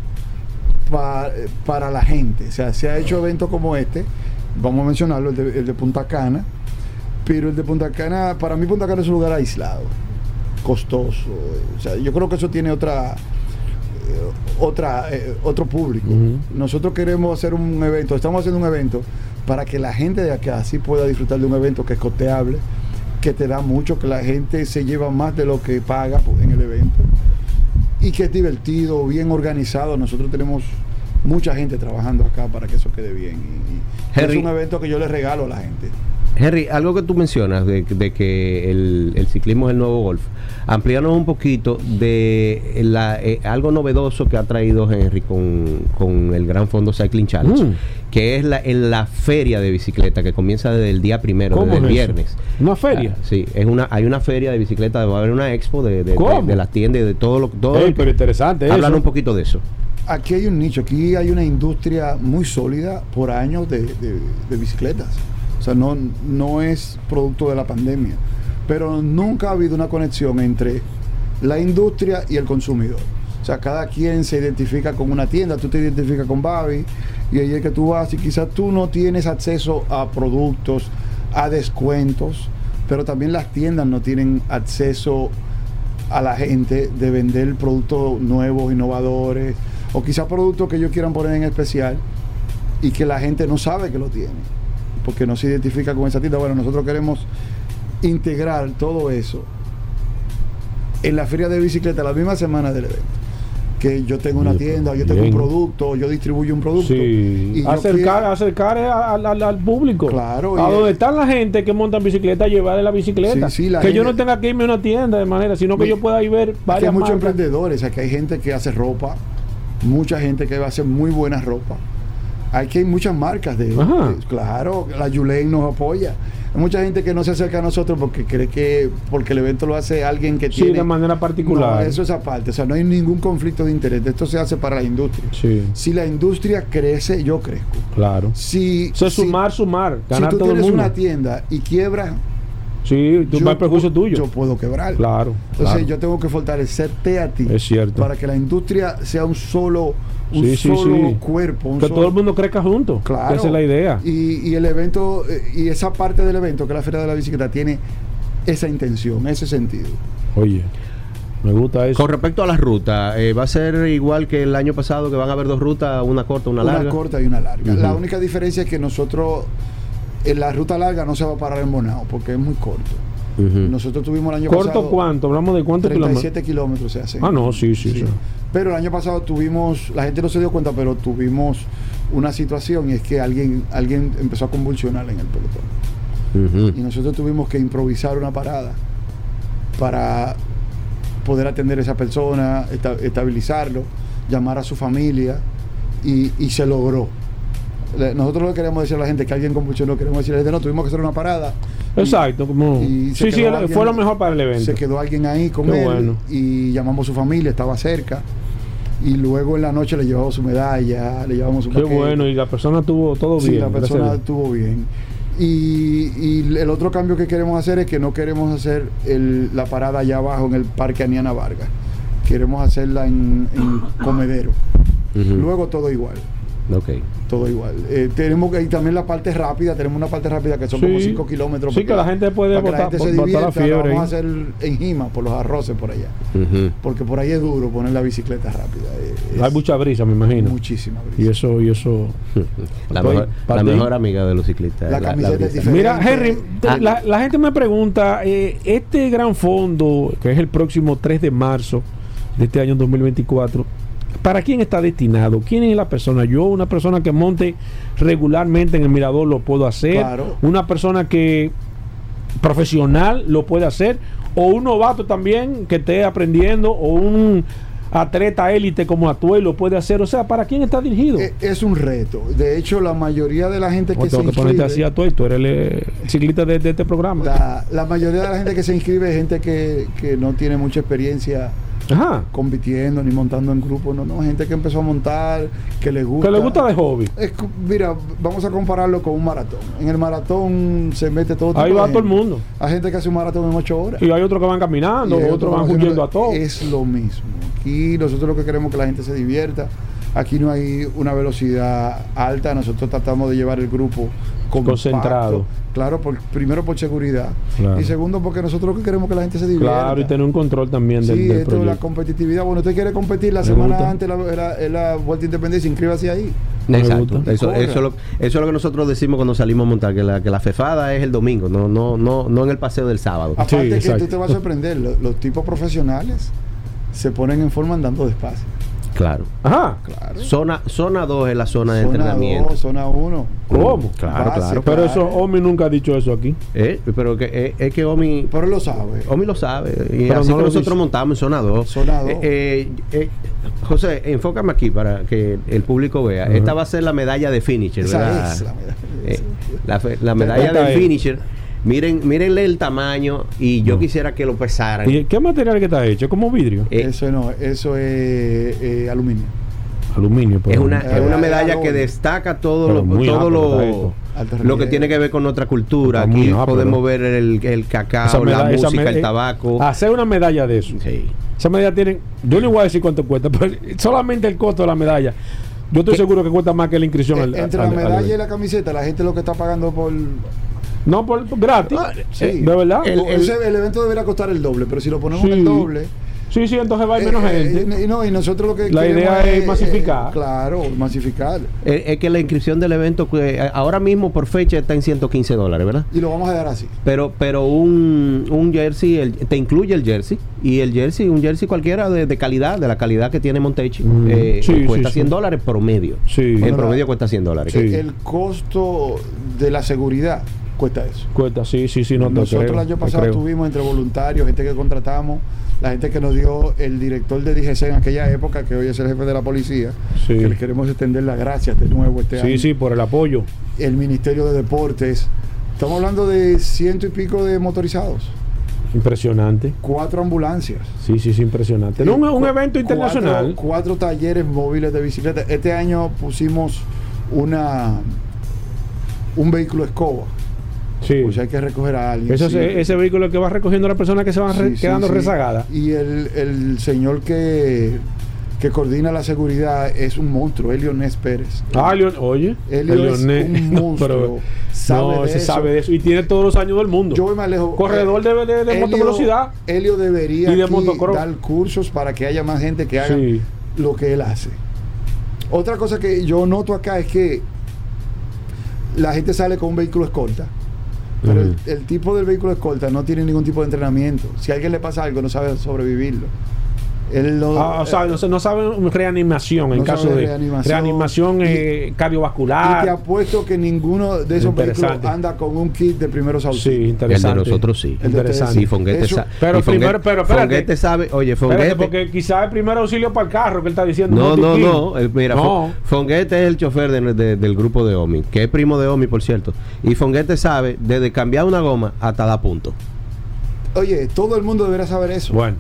S5: pa- para la gente. O sea, se ha hecho eventos como este, vamos a mencionarlo, el de, el de Punta Cana, pero el de Punta Cana, para mí Punta Cana es un lugar aislado, costoso. O sea, yo creo que eso tiene otra... eh, otra eh, otro público. Nosotros queremos hacer un evento, estamos haciendo un evento para que la gente de acá sí pueda disfrutar de un evento que es costeable, que te da mucho, que la gente se lleva más de lo que paga en el evento y que es divertido, bien organizado. Nosotros tenemos mucha gente trabajando acá para que eso quede bien. Y, y
S4: Henry.
S5: es un evento que yo le regalo a la gente.
S4: Henry, algo que tú mencionas de, de que el, el ciclismo es el nuevo golf. Amplíanos un poquito de la, eh, algo novedoso que ha traído Henry con, con el Gran Fondo Cycling Challenge,
S2: Mm.
S4: que es la, en la feria de bicicleta que comienza desde el día primero,
S2: ¿Cómo
S4: desde el
S2: eso?
S4: viernes.
S2: ¿Una feria?
S4: Ah, sí, es una, hay una feria de bicicleta, va a haber una expo de, de, de-
S2: ¿Cómo?
S4: de las tiendas y de todo lo todo
S2: Ey, pero interesante
S4: Hablan
S2: eso.
S4: un poquito de eso.
S5: Aquí hay un nicho, aquí hay una industria muy sólida por años de, bicicletas. O sea, no, no es producto de la pandemia. Pero nunca ha habido una conexión entre la industria y el consumidor. O sea, cada quien se identifica con una tienda, tú te identificas con Babi y ahí es que tú vas y quizás tú no tienes acceso a productos, a descuentos, pero también las tiendas no tienen acceso a la gente de vender productos nuevos, innovadores, o quizás productos que ellos quieran poner en especial y que la gente no sabe que lo tiene, porque no se identifica con esa tienda. Bueno, nosotros queremos integrar todo eso en la feria de bicicleta la misma semana del evento. Que yo tengo una tienda, yo tengo un producto, yo distribuyo un producto.
S2: Sí.
S5: y
S2: Acercar,
S5: quiero-
S2: acercar al, al- al público.
S5: Claro,
S2: A donde están la gente que montan bicicleta, llevarle la bicicleta.
S5: Sí, sí, la
S2: que yo no tenga que irme a una tienda de manera, sino que yo pueda ir ver
S5: Aquí
S2: varias
S5: hay muchos
S2: marcas.
S5: emprendedores, aquí hay gente que hace ropa, mucha gente que va a hacer muy buena ropa. Aquí hay muchas marcas de, de- claro, la Yulen nos apoya. Hay mucha gente que no se acerca a nosotros porque cree que porque el evento lo hace alguien que
S2: Sí,
S5: tiene
S2: de manera particular.
S5: No, eso es aparte, o sea, no hay ningún conflicto de interés. Esto se hace para la industria.
S2: Sí,
S5: Si la industria crece, yo crezco.
S2: claro.
S5: Si,
S2: Eso es
S5: si-
S2: sumar, sumar.
S5: si tú
S2: todo el
S5: tienes
S2: mundo.
S5: una tienda y quiebra,
S2: Sí, tú
S5: yo
S2: vas a perjuicio tuyo.
S5: Yo puedo quebrar.
S2: Claro.
S5: Entonces
S2: claro.
S5: yo tengo que fortalecerte a ti.
S2: Es cierto.
S5: Para que la industria sea un solo, un
S2: Sí,
S5: solo
S2: sí.
S5: cuerpo. Un
S2: que
S5: solo-
S2: todo el mundo crezca junto.
S5: Claro.
S2: Esa es la idea.
S5: Y, y el evento, eh, y esa parte del evento, que es la Feria de la Bicicleta, tiene esa intención, ese sentido.
S2: Oye, me gusta eso.
S4: Con respecto a las rutas, eh, va a ser igual que el año pasado, que van a haber dos rutas, una corta, una,
S5: Una
S4: larga.
S5: corta y una larga. La única diferencia es que nosotros, en la ruta larga no se va a parar en Bonao, porque es muy corto. Nosotros tuvimos el año
S2: ¿Corto
S5: pasado...
S2: cuánto? Hablamos de cuántos kilómetros.
S5: 37 kilómetros se hacen.
S2: Ah, no, sí, sí, sí.
S5: Pero el año pasado tuvimos, la gente no se dio cuenta, pero tuvimos una situación y es que alguien, alguien empezó a convulsionar en el pelotón. Y nosotros tuvimos que improvisar una parada para poder atender a esa persona, esta- estabilizarlo, llamar a su familia y, y se logró. Nosotros no queremos decir a la gente que alguien convulsionó, queremos decir a la gente, no, tuvimos que hacer una parada. Y-
S2: Exacto, como.
S5: y
S2: Sí, sí,
S5: alguien-
S2: fue lo mejor para el evento.
S5: Se quedó alguien ahí con
S2: Qué
S5: él
S2: bueno.
S5: y llamamos a su familia, estaba cerca. Y luego en la noche le llevamos su medalla, le llevamos su
S2: Qué
S5: paquete.
S2: bueno, y la persona tuvo todo
S5: Sí,
S2: bien.
S5: la
S2: gracias a
S5: persona estuvo bien. Y, y el otro cambio que queremos hacer es que no queremos hacer el- la parada allá abajo en el Parque Aniana Vargas. Queremos hacerla en, en Comedero. Luego todo igual.
S4: Ok.
S5: Todo igual. Eh, tenemos que, y también la parte rápida, tenemos una parte rápida que son
S2: Sí.
S5: como 5 kilómetros.
S2: Sí, que la gente puede
S5: para que la
S2: botar-
S5: gente se
S2: botar la fiebre
S5: Vamos a hacer en Jima, por los arroces por allá. Porque por ahí es duro poner la bicicleta rápida. eh, es
S2: Hay mucha brisa, me imagino.
S5: Muchísima
S2: Y
S5: brisa.
S2: eso, y eso.
S4: La, mejor, la amiga de los ciclistas.
S5: La camiseta es diferente.
S2: Mira, Henry,
S4: Ah.
S2: la, la gente me pregunta, eh, este gran fondo, que es el próximo 3 de marzo de este año 2024, ¿para quién está destinado? ¿Quién es la persona? Yo, una persona que monte regularmente en el mirador, lo puedo hacer.
S5: Claro.
S2: Una persona que profesional lo puede hacer. O un novato también que esté aprendiendo. O un atleta élite como Atuel lo puede hacer. O sea, ¿para quién está dirigido?
S5: Eh, Es un reto. De hecho, la mayoría de la gente
S2: O
S5: que se
S2: tengo que ponerte así
S5: inscribe,
S2: a Atuel. Tú eres el eh, ciclista de, de este programa.
S5: la, la mayoría de la gente que se inscribe es gente que, que no tiene mucha experiencia
S2: Ajá.
S5: compitiendo ni montando en grupo. No, no, gente que empezó a montar, que le gusta.
S2: Que le gusta de hobby.
S5: Es mira, vamos a compararlo con un maratón. En el maratón se mete todo tipo
S2: Ahí
S5: de
S2: va
S5: gente.
S2: todo el mundo.
S5: Hay gente que hace un maratón en ocho horas.
S2: Y hay otros que van caminando, otros van
S5: que
S2: huyendo a todo.
S5: Es lo mismo. Aquí nosotros lo que queremos es que la gente se divierta. Aquí no hay una velocidad alta. Nosotros tratamos de llevar el grupo compacto.
S2: Concentrado.
S5: Claro, por, primero por seguridad.
S2: Claro.
S5: Y segundo porque nosotros lo que queremos es que la gente se divierta.
S2: Claro, y tener un control también del,
S5: Sí,
S2: del
S5: esto es la competitividad. Bueno, usted quiere competir la
S2: Me
S5: semana
S2: gusta.
S5: antes de la, la- de la Vuelta Independencia, inscríbase ahí.
S2: Me
S4: Exacto.
S2: gusta.
S4: Eso, eso, es lo, eso es lo que nosotros decimos cuando salimos a montar, que la, que la fefada es el domingo, no, no, no, no en el paseo del sábado.
S5: Aparte que
S2: exacto.
S5: tú te vas a sorprender, lo- los, tipos profesionales se ponen en forma andando despacio.
S4: Claro.
S2: Ajá.
S5: Claro.
S4: Zona, zona 2 es la zona de
S5: Zona
S4: entrenamiento.
S5: 2, zona 1.
S2: ¿Cómo?
S4: Claro,
S5: Base,
S4: claro.
S2: Pero eso. Omi nunca ha dicho eso aquí.
S4: Eh, Pero que, eh, es que Omi,
S5: Pero lo sabe.
S4: Omi lo sabe. Y
S2: Pero
S4: así
S2: no
S4: que nosotros
S2: dice.
S4: montamos en zona 2.
S5: Zona dos.
S4: José, enfócame aquí para que el público vea. Esta va a ser la medalla de finisher,
S5: Esa
S4: ¿verdad?
S5: es la medalla.
S4: Eh, la, medalla de finisher. Miren, mírenle el tamaño y yo quisiera que lo pesaran.
S2: ¿Y qué material que está hecho? ¿Como vidrio?
S4: Eh,
S5: Eso no, eso es eh, aluminio.
S2: Aluminio.
S4: es una,
S5: Eh,
S4: es una
S5: eh,
S4: medalla que destaca todo
S2: Pero
S4: lo, todo lo, lo que tiene que ver con nuestra cultura. Aquí podemos ver el, el cacao,
S2: Esa
S4: la música, el
S2: eh,
S4: tabaco.
S2: Hacer una medalla de eso.
S4: Sí.
S2: Esa medalla tienen. Yo no voy a decir cuánto cuesta, pero solamente el costo de la medalla. Yo estoy seguro que cuesta más que la inscripción.
S5: Eh,
S2: al-
S5: Entre
S2: al-
S5: la
S2: al-
S5: medalla y la camiseta, la gente lo que está pagando por.
S2: No, por, por gratis.
S5: sí.
S2: Eh, ¿De verdad?
S4: El-
S5: el evento debería costar el doble, pero si lo ponemos
S2: Sí.
S5: en el doble.
S2: sí, sí, entonces va a ir menos
S5: eh, eh,
S2: gente.
S5: y no, y nosotros lo que
S2: La idea es masificar.
S5: claro, masificar.
S4: Eh, es que la inscripción del evento que eh, ahora mismo por fecha está en 115 dólares, ¿verdad?
S5: Y lo vamos a dejar así.
S4: Pero, pero un, un jersey el- te incluye el jersey y el jersey, un jersey cualquiera de, de calidad, de la calidad que tiene Montechi,
S2: Mm.
S4: eh,
S2: Sí,
S4: cuesta
S2: sí,
S4: 100
S2: sí.
S4: dólares promedio.
S2: Sí.
S4: En
S5: Bueno,
S4: promedio cuesta 100 dólares.
S2: Sí.
S5: El costo de la seguridad cuesta eso.
S2: Cuesta, sí, sí, sí, no
S5: Nosotros
S2: creo,
S5: el año pasado estuvimos entre voluntarios, gente que contratamos, la gente que nos dio el director de DGC en aquella época, que hoy es el jefe de la policía,
S2: Sí.
S5: que le queremos extender las gracias de nuevo este año.
S2: Sí, sí, por el apoyo.
S5: El Ministerio de Deportes. Estamos hablando de ciento y pico de motorizados,
S2: Impresionante.
S5: cuatro ambulancias.
S2: Sí, sí, sí, impresionante. No, un, evento internacional.
S5: Cuatro, cuatro talleres móviles de bicicleta. Este año pusimos una un vehículo escoba.
S2: Sí.
S5: Pues hay que recoger a alguien.
S2: Ese,
S5: sí.
S2: ese vehículo que va recogiendo a las personas que se van
S5: Sí,
S2: quedando rezagadas.
S5: Y el, el señor que, que coordina la seguridad es un monstruo, Elio Nes Pérez.
S2: Ah, Leon, oye.
S5: Elio
S2: el
S5: es un monstruo, sabe
S2: no,
S5: de
S2: se
S5: eso.
S2: sabe de eso. Y tiene todos los años del mundo.
S5: Yo voy más lejos.
S2: Corredor de- de- de motovelocidad.
S5: Debería
S2: Y de
S5: dar cursos para que haya más gente que haga
S2: Sí.
S5: lo que él hace. Otra cosa que yo noto acá es que la gente sale con un vehículo escolta. Pero el, el tipo del vehículo escolta no tiene ningún tipo de entrenamiento. Si a alguien le pasa algo, no sabe sobrevivirlo. Él lo-
S2: Ah, o sea, no, se- no saben reanimación en
S5: No
S2: caso
S5: sabe
S2: de
S5: reanimación.
S2: reanimación,
S5: Y-
S2: eh,
S5: y te
S2: cardiovascular.
S5: apuesto que ninguno de esos vehículos
S2: Interesante.
S5: anda con un kit de primeros
S2: Sí,
S5: auxilios.
S4: El de
S2: interesante.
S4: nosotros sí.
S2: Interesante.
S4: Sí, Fonguete
S5: Eso-
S4: sa-
S2: Pero
S4: Fonguete-
S2: primero- pero espérate.
S4: Fonguete sabe, oye,
S2: Espérate,
S4: Fonguete.
S2: porque quizás el primer auxilio para el carro que él está diciendo.
S4: No, no, no. el- mira,
S2: No.
S4: Fon- Fonguete es el chofer de- de- del grupo de Omi, que es primo de Omi, por cierto. Y Fonguete sabe desde cambiar una goma hasta dar punto.
S5: Oye, todo el mundo debería saber eso.
S2: Bueno.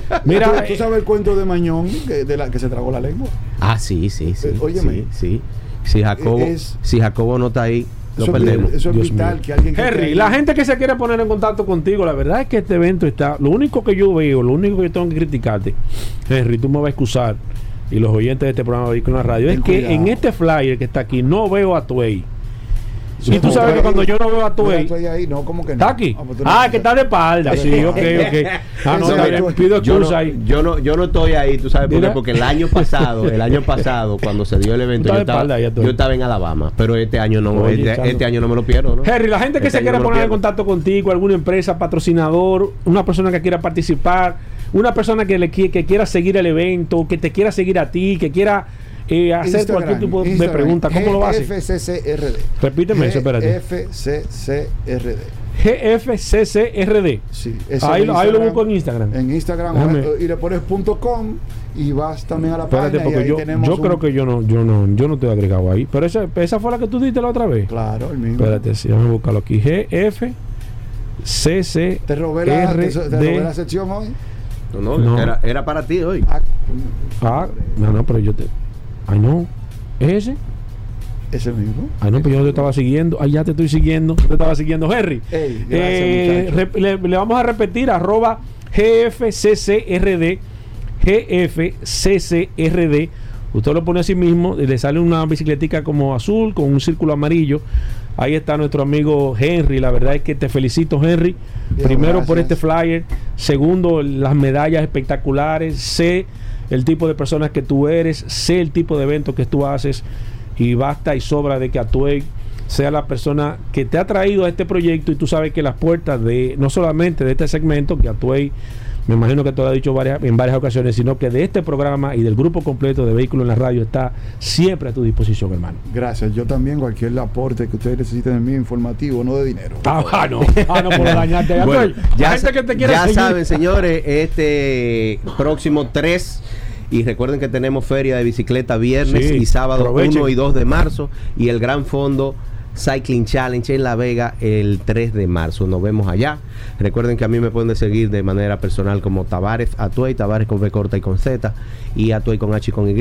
S2: Mira,
S5: ¿Tú, tú
S2: eh,
S5: sabes el cuento de Mañón que, de la, que se tragó la lengua?
S4: Ah, sí, sí, sí.
S5: Eh, óyeme.
S4: sí, sí. Si Jacobo,
S5: Es-
S4: si Jacobo no está ahí, lo
S5: Eso,
S4: perdemos.
S5: es, eso es
S2: Dios
S5: vital
S2: mío.
S5: que alguien que
S2: Henry, la gente que se quiere poner en contacto contigo, la verdad es que este evento está. Lo único que yo veo, lo único que tengo que criticarte, Henry, tú me vas a excusar, y los oyentes de este programa de Vehículos en la Radio, es
S5: Ten
S2: que
S5: cuidado.
S2: en este flyer que está aquí no veo a Tuey.
S5: Sí,
S2: y tú sabes que cuando yo no veo a
S5: Mira, estoy ahí, no, como que no.
S2: ¿Está aquí?
S5: Ah, pues
S2: Ah, que está de espalda. Sí, ok, ok. Ah, no,
S5: tu-
S2: pido excusa ahí.
S4: yo no, yo no estoy ahí, tú sabes por qué?
S2: Mira.
S4: porque el año pasado, el año pasado, cuando se dio el evento, yo estaba, yo estaba en Alabama, pero este año no, este, este año no me lo pierdo, ¿no?
S2: Henry, la gente que
S4: Este
S2: se quiera poner en contacto contigo, alguna empresa, patrocinador, una persona que quiera participar, una persona que, le, que quiera seguir el evento, que te quiera seguir a ti, que quiera eh, hacer
S5: Instagram,
S2: cualquier tipo de
S5: Instagram,
S2: pregunta, ¿cómo lo hace?
S5: FCCRD.
S2: Repíteme eso, espérate.
S5: FCCRD.
S2: GFCCRD.
S5: Sí, ese
S2: Ahí, ahí lo busco en Instagram.
S5: En Instagram
S2: Déjame.
S5: y le pones punto .com y vas también a la
S2: Espérate,
S5: página y ahí
S2: yo,
S5: tenemos
S2: yo
S5: un-
S2: creo que yo no, yo no, yo no estoy agregado ahí. Pero esa, esa fue la que tú diste la otra vez.
S5: Claro, el mismo.
S2: Espérate, sí, vamos a buscarlo aquí. GF CC
S5: Te robé, la, te, te robé la sección hoy.
S4: No, no,
S2: No.
S4: Era, era para ti hoy.
S5: Ah,
S2: Ah, no, no, pero yo te. Ay, no. ¿Es ese?
S5: ese mismo.
S2: Ay, no, pero yo no te estaba siguiendo. Ay, ya te estoy siguiendo. Te estaba siguiendo, Henry.
S5: Gracias,
S2: Eh, le, le vamos a repetir arroba GFCCRD. GFCCRD. Usted lo pone así mismo y le sale una bicicletica como azul con un círculo amarillo. Ahí está nuestro amigo Henry. La verdad es que te felicito, Henry.
S5: Bien,
S2: Primero por este flyer. Segundo, las medallas espectaculares. Sé el tipo de personas que tú eres. Sé el tipo de evento que tú haces. Y basta y sobra de que Atuey sea la persona que te ha traído a este proyecto. Y tú sabes que las puertas de, no solamente de este segmento, que Atuey, me imagino que te lo ha dicho varias, en varias ocasiones, sino que de este programa y del grupo completo de Vehículos en la Radio está siempre a tu disposición, hermano.
S5: Gracias. Yo también, cualquier aporte que ustedes necesiten de mí, informativo, no de dinero.
S2: Ah, ah, no, ah, no, por dañarte.
S4: Bueno, ya,
S2: la gente que te quiere
S4: ya saben, señores, este próximo 3 y recuerden que tenemos feria de bicicleta viernes
S2: Sí,
S4: y sábado
S2: aprovechen.
S4: 1 y 2 de marzo y el gran fondo Cycling Challenge en La Vega el 3 de marzo. Nos vemos allá. Recuerden que a mí me pueden seguir de manera personal como Tavares Atuey, Tavares con V corta y con Z y Atuey con H y con Y.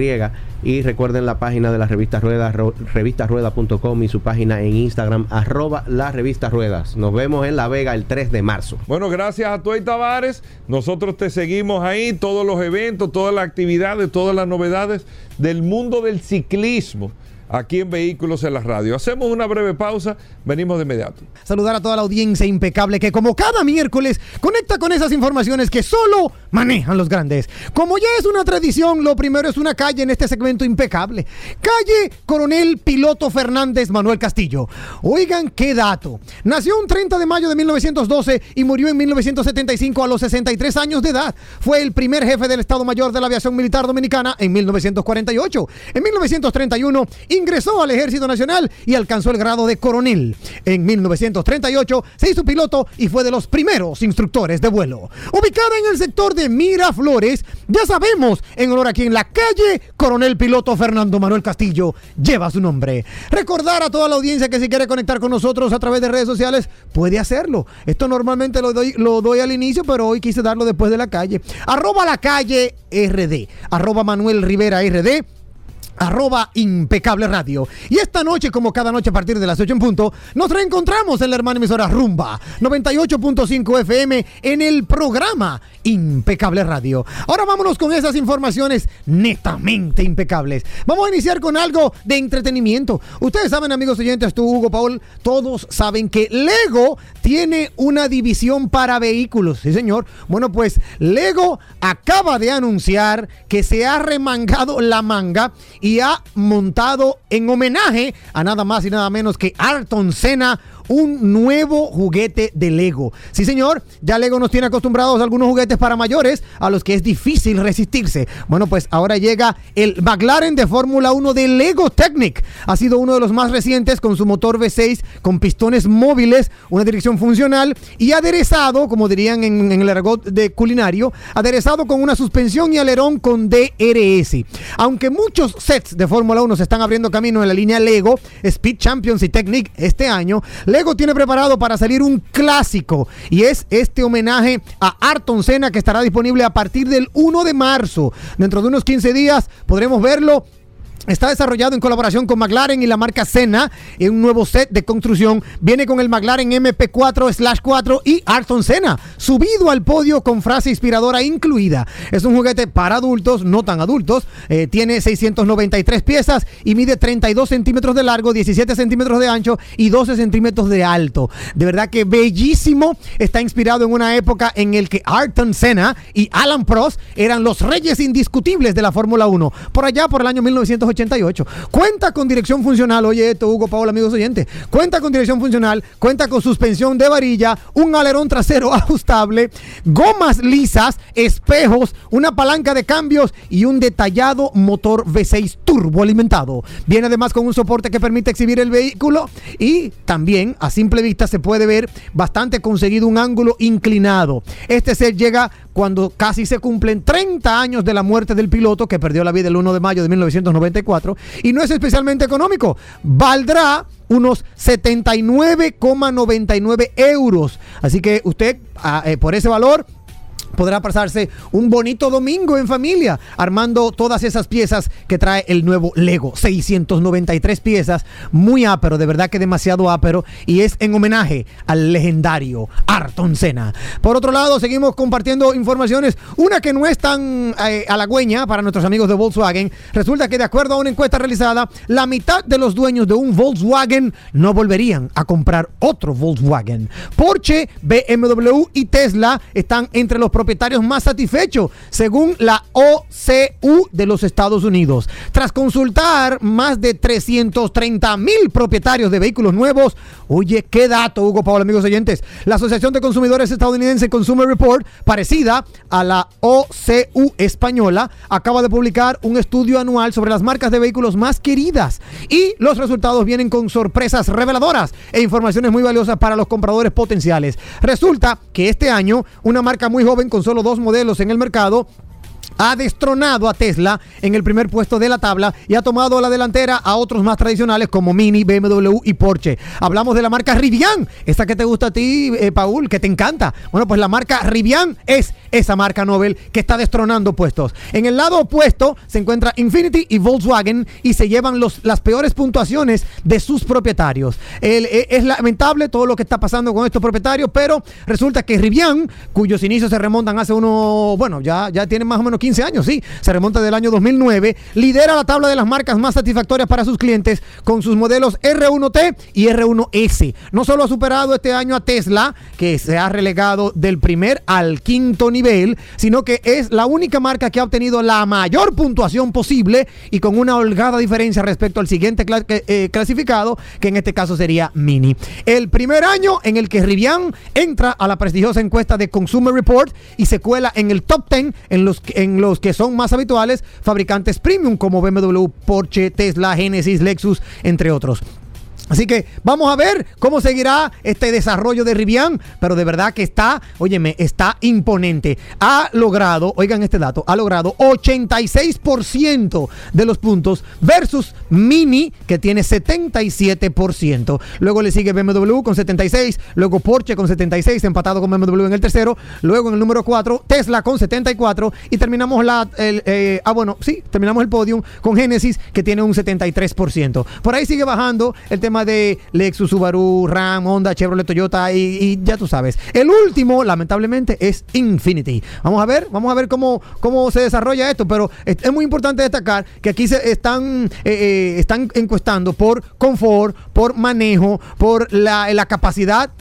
S4: Y recuerden la página de la revista Ruedas, revistasruedas.com y su página en Instagram, arroba la revista Ruedas. Nos vemos en La Vega el 3 de marzo.
S1: Bueno, gracias a Tuey Tavares. Nosotros te seguimos ahí, todos los eventos, todas las actividades, todas las novedades del mundo del ciclismo aquí en Vehículos en la Radio. Hacemos una breve pausa, venimos de inmediato.
S6: Saludar a toda la audiencia impecable que como cada miércoles conecta con esas informaciones que solo manejan los grandes. Como ya es una tradición, lo primero es una calle en este segmento impecable. Calle Coronel Piloto Fernández Manuel Castillo. Oigan qué dato. Nació un 30 de mayo de 1912 y murió en 1975 a los 63 años de edad. Fue el primer jefe del Estado Mayor de la Aviación Militar Dominicana en 1948. En 1931 ingresó al Ejército Nacional y alcanzó el grado de coronel. En 1938 se hizo piloto y fue de los primeros instructores de vuelo. Ubicada en el sector de Miraflores, ya sabemos en honor a quien la calle Coronel Piloto Fernando Manuel Castillo lleva su nombre. Recordar a toda la audiencia que si quiere conectar con nosotros a través de redes sociales puede hacerlo. Esto normalmente lo doy, lo doy al inicio, pero hoy quise darlo después de la calle. Arroba la calle RD. Arroba Manuel Rivera RD arroba impecable radio. Y esta noche, como cada noche a partir de las 8 en punto, nos reencontramos en la hermana emisora Rumba 98.5 FM en el programa Impecable Radio. Ahora vámonos con esas informaciones netamente impecables. Vamos a iniciar con algo de entretenimiento. Ustedes saben, amigos oyentes, tú, Hugo Paul, todos saben que Lego tiene una división para vehículos. Sí, señor. Bueno, pues Lego acaba de anunciar que se ha remangado la manga y ha montado en homenaje a nada más y nada menos que Ayrton Senna un nuevo juguete de Lego. Sí, señor, ya Lego nos tiene acostumbrados a algunos juguetes para mayores a los que es difícil resistirse. Bueno, pues ahora llega el McLaren de Fórmula 1 de Lego Technic. Ha sido uno de los más recientes con su motor V6 con pistones móviles, una dirección funcional y aderezado, como dirían en, el argot de culinario, aderezado con una suspensión y alerón con DRS. Aunque muchos sets de Fórmula 1 se están abriendo camino en la línea Lego, Speed Champions y Technic este año, Lego tiene preparado para salir un clásico y es este homenaje a Ayrton Senna que estará disponible a partir del 1 de marzo. Dentro de unos 15 días podremos verlo Está desarrollado en colaboración con McLaren y la marca Senna en un nuevo set de construcción. Viene con el McLaren MP4/4 y Ayrton Senna, subido al podio con frase inspiradora incluida. Es un juguete para adultos, no tan adultos. Eh, tiene 693 piezas y mide 32 centímetros de largo, 17 centímetros de ancho y 12 centímetros de alto. De verdad que bellísimo. Está inspirado en una época en el que Ayrton Senna y Alan Prost eran los reyes indiscutibles de la Fórmula 1. Por allá, por el año 1900 88. Cuenta con dirección funcional, oye esto, Hugo Paola, amigos oyentes. Cuenta con dirección funcional, cuenta con suspensión de varilla, un alerón trasero ajustable, gomas lisas, espejos, una palanca de cambios y un detallado motor V6 turbo alimentado. Viene además con un soporte que permite exhibir el vehículo y también a simple vista se puede ver bastante conseguido un ángulo inclinado. Este set llega cuando casi se cumplen 30 años de la muerte del piloto que perdió la vida el 1 de mayo de 1994 y no es especialmente económico. Valdrá unos 79,99 euros. Así que usted ah, eh, por ese valor podrá pasarse un bonito domingo en familia armando todas esas piezas que trae el nuevo Lego. 693 piezas, muy ápero, de verdad que demasiado ápero y es en homenaje al legendario Arton Senna. Por otro lado, seguimos compartiendo informaciones, una que no es tan eh, halagüeña para nuestros amigos de Volkswagen. Resulta que de acuerdo a una encuesta realizada, la mitad de los dueños de un Volkswagen no volverían a comprar otro Volkswagen. Porsche, BMW y Tesla están entre los propietarios más satisfechos, según la OCU de los Estados Unidos. Tras consultar más de 330 mil propietarios de vehículos nuevos, oye, qué dato, Hugo Pablo, amigos oyentes. La Asociación de Consumidores Estadounidense Consumer Report, parecida a la OCU española, acaba de publicar un estudio anual sobre las marcas de vehículos más queridas y los resultados vienen con sorpresas reveladoras e informaciones muy valiosas para los compradores potenciales. Resulta que este año una marca muy joven con solo dos modelos en el mercado ha destronado a Tesla en el primer puesto de la tabla y ha tomado la delantera a otros más tradicionales como Mini, BMW y Porsche. Hablamos de la marca Rivian, esa que te gusta a ti, eh, Paul, que te encanta. Bueno, pues la marca Rivian es esa marca Nobel que está destronando puestos. En el lado opuesto se encuentra Infinity y Volkswagen y se llevan los, las peores puntuaciones de sus propietarios. Eh, es lamentable todo lo que está pasando con estos propietarios, pero resulta que Rivian, cuyos inicios se remontan hace uno, bueno, ya, ya tienen más o menos 15 años, sí, se remonta del año 2009, lidera la tabla de las marcas más satisfactorias para sus clientes con sus modelos R1T y R1S. No solo ha superado este año a Tesla, que se ha relegado del primer al quinto nivel, sino que es la única marca que ha obtenido la mayor puntuación posible y con una holgada diferencia respecto al siguiente eh, clasificado, que en este caso sería Mini. El primer año en el que Rivian entra a la prestigiosa encuesta de Consumer Report y se cuela en el top 10 en los, los que son más habituales fabricantes premium como BMW, Porsche, Tesla, Genesis, Lexus, entre otros. Así que vamos a ver cómo seguirá este desarrollo de Rivian, pero de verdad que está, óyeme, está imponente. Ha logrado, oigan este dato, ha logrado 86% de los puntos versus Mini que tiene 77%. Luego le sigue BMW con 76, luego Porsche con 76, empatado con BMW en el tercero, luego en el número 4 Tesla con 74 y terminamos la, el, eh, ah bueno, sí, terminamos el podium con Genesis que tiene un 73%. Por ahí sigue bajando el tema de Lexus, Subaru, Ram, Honda, Chevrolet, Toyota y, ya tú sabes. El último, lamentablemente, es Infinity. Vamos a ver, vamos a ver cómo, cómo se desarrolla esto, pero es, es muy importante destacar que aquí se están, eh, eh, están encuestando por confort, por manejo, por la, la capacidad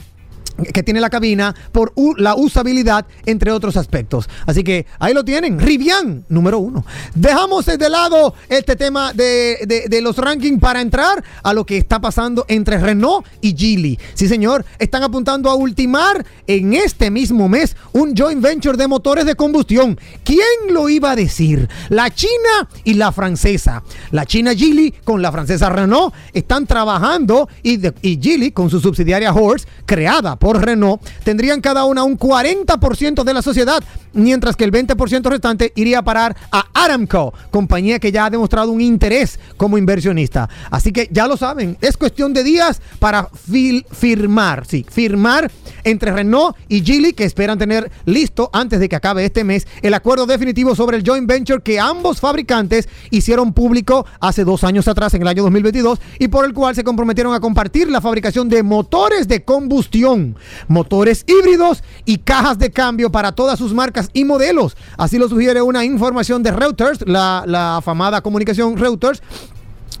S6: que tiene la cabina por la usabilidad, entre otros aspectos. Así que ahí lo tienen, Rivian, número uno. Dejamos de lado este tema de, de- de los rankings para entrar a lo que está pasando entre Renault y Geely. Sí, señor, están apuntando a ultimar en este mismo mes un joint venture de motores de combustión. ¿Quién lo iba a decir? La China y la francesa. La China Geely con la francesa Renault están trabajando y, de- y Geely con su subsidiaria Horse, creada por Renault, tendrían cada una un 40% de la sociedad, mientras que el 20% restante iría a parar a Aramco, compañía que ya ha demostrado un interés como inversionista. Así que ya lo saben, es cuestión de días para firmar, sí, firmar entre Renault y Geely, que esperan tener listo antes de que acabe este mes el acuerdo definitivo sobre el joint venture que ambos fabricantes hicieron público hace dos años atrás, en el año 2022, y por el cual se comprometieron a compartir la fabricación de motores de combustión, motores híbridos y cajas de cambio para todas sus marcas y modelos. Así lo sugiere una información de Reuters, la, la afamada comunicación Reuters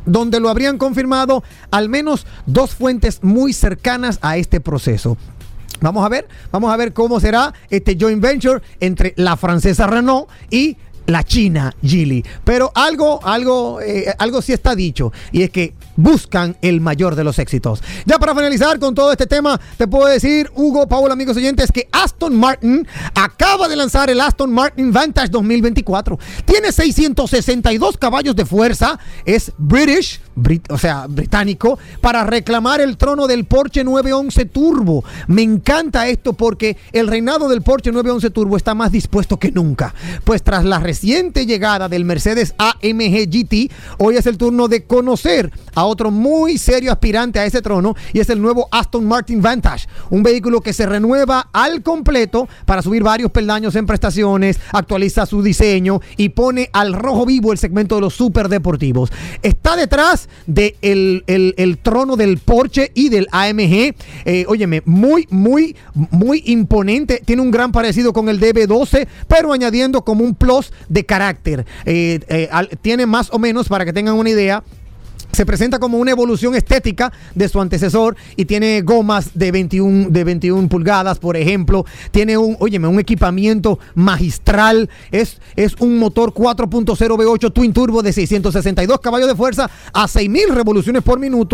S6: donde lo habrían confirmado al menos dos fuentes muy cercanas a este proceso. Vamos a ver, vamos a ver cómo será este joint venture entre la francesa Renault y la China Geely. Pero algo, algo, eh, algo sí está dicho y es que buscan el mayor de los éxitos. Ya para finalizar con todo este tema, te puedo decir, Hugo, Paul, amigos oyentes, que Aston Martin acaba de lanzar el Aston Martin Vantage 2024. Tiene 662 caballos de fuerza, es British, brit- o sea, británico, para reclamar el trono del Porsche 911 Turbo. Me encanta esto porque el reinado del Porsche 911 Turbo está más dispuesto que nunca. Pues tras la reciente llegada del Mercedes AMG GT, hoy es el turno de conocer a otro muy serio aspirante a ese trono y es el nuevo Aston Martin Vantage, un vehículo que se renueva al completo para subir varios peldaños en prestaciones, actualiza su diseño y pone al rojo vivo el segmento de los superdeportivos. Está detrás del de el, el trono del Porsche y del AMG. Eh, óyeme, muy, muy, muy imponente. Tiene un gran parecido con el DB12, pero añadiendo como un plus de carácter. Eh, eh, al- tiene más o menos, para que tengan una idea, se presenta como una evolución estética de su antecesor y tiene gomas de 21, de 21 pulgadas, por ejemplo. Tiene un, óyeme, un equipamiento magistral. Es, es un motor 4.0 V8 Twin Turbo de 662 caballos de fuerza a 6.000 revoluciones por minuto.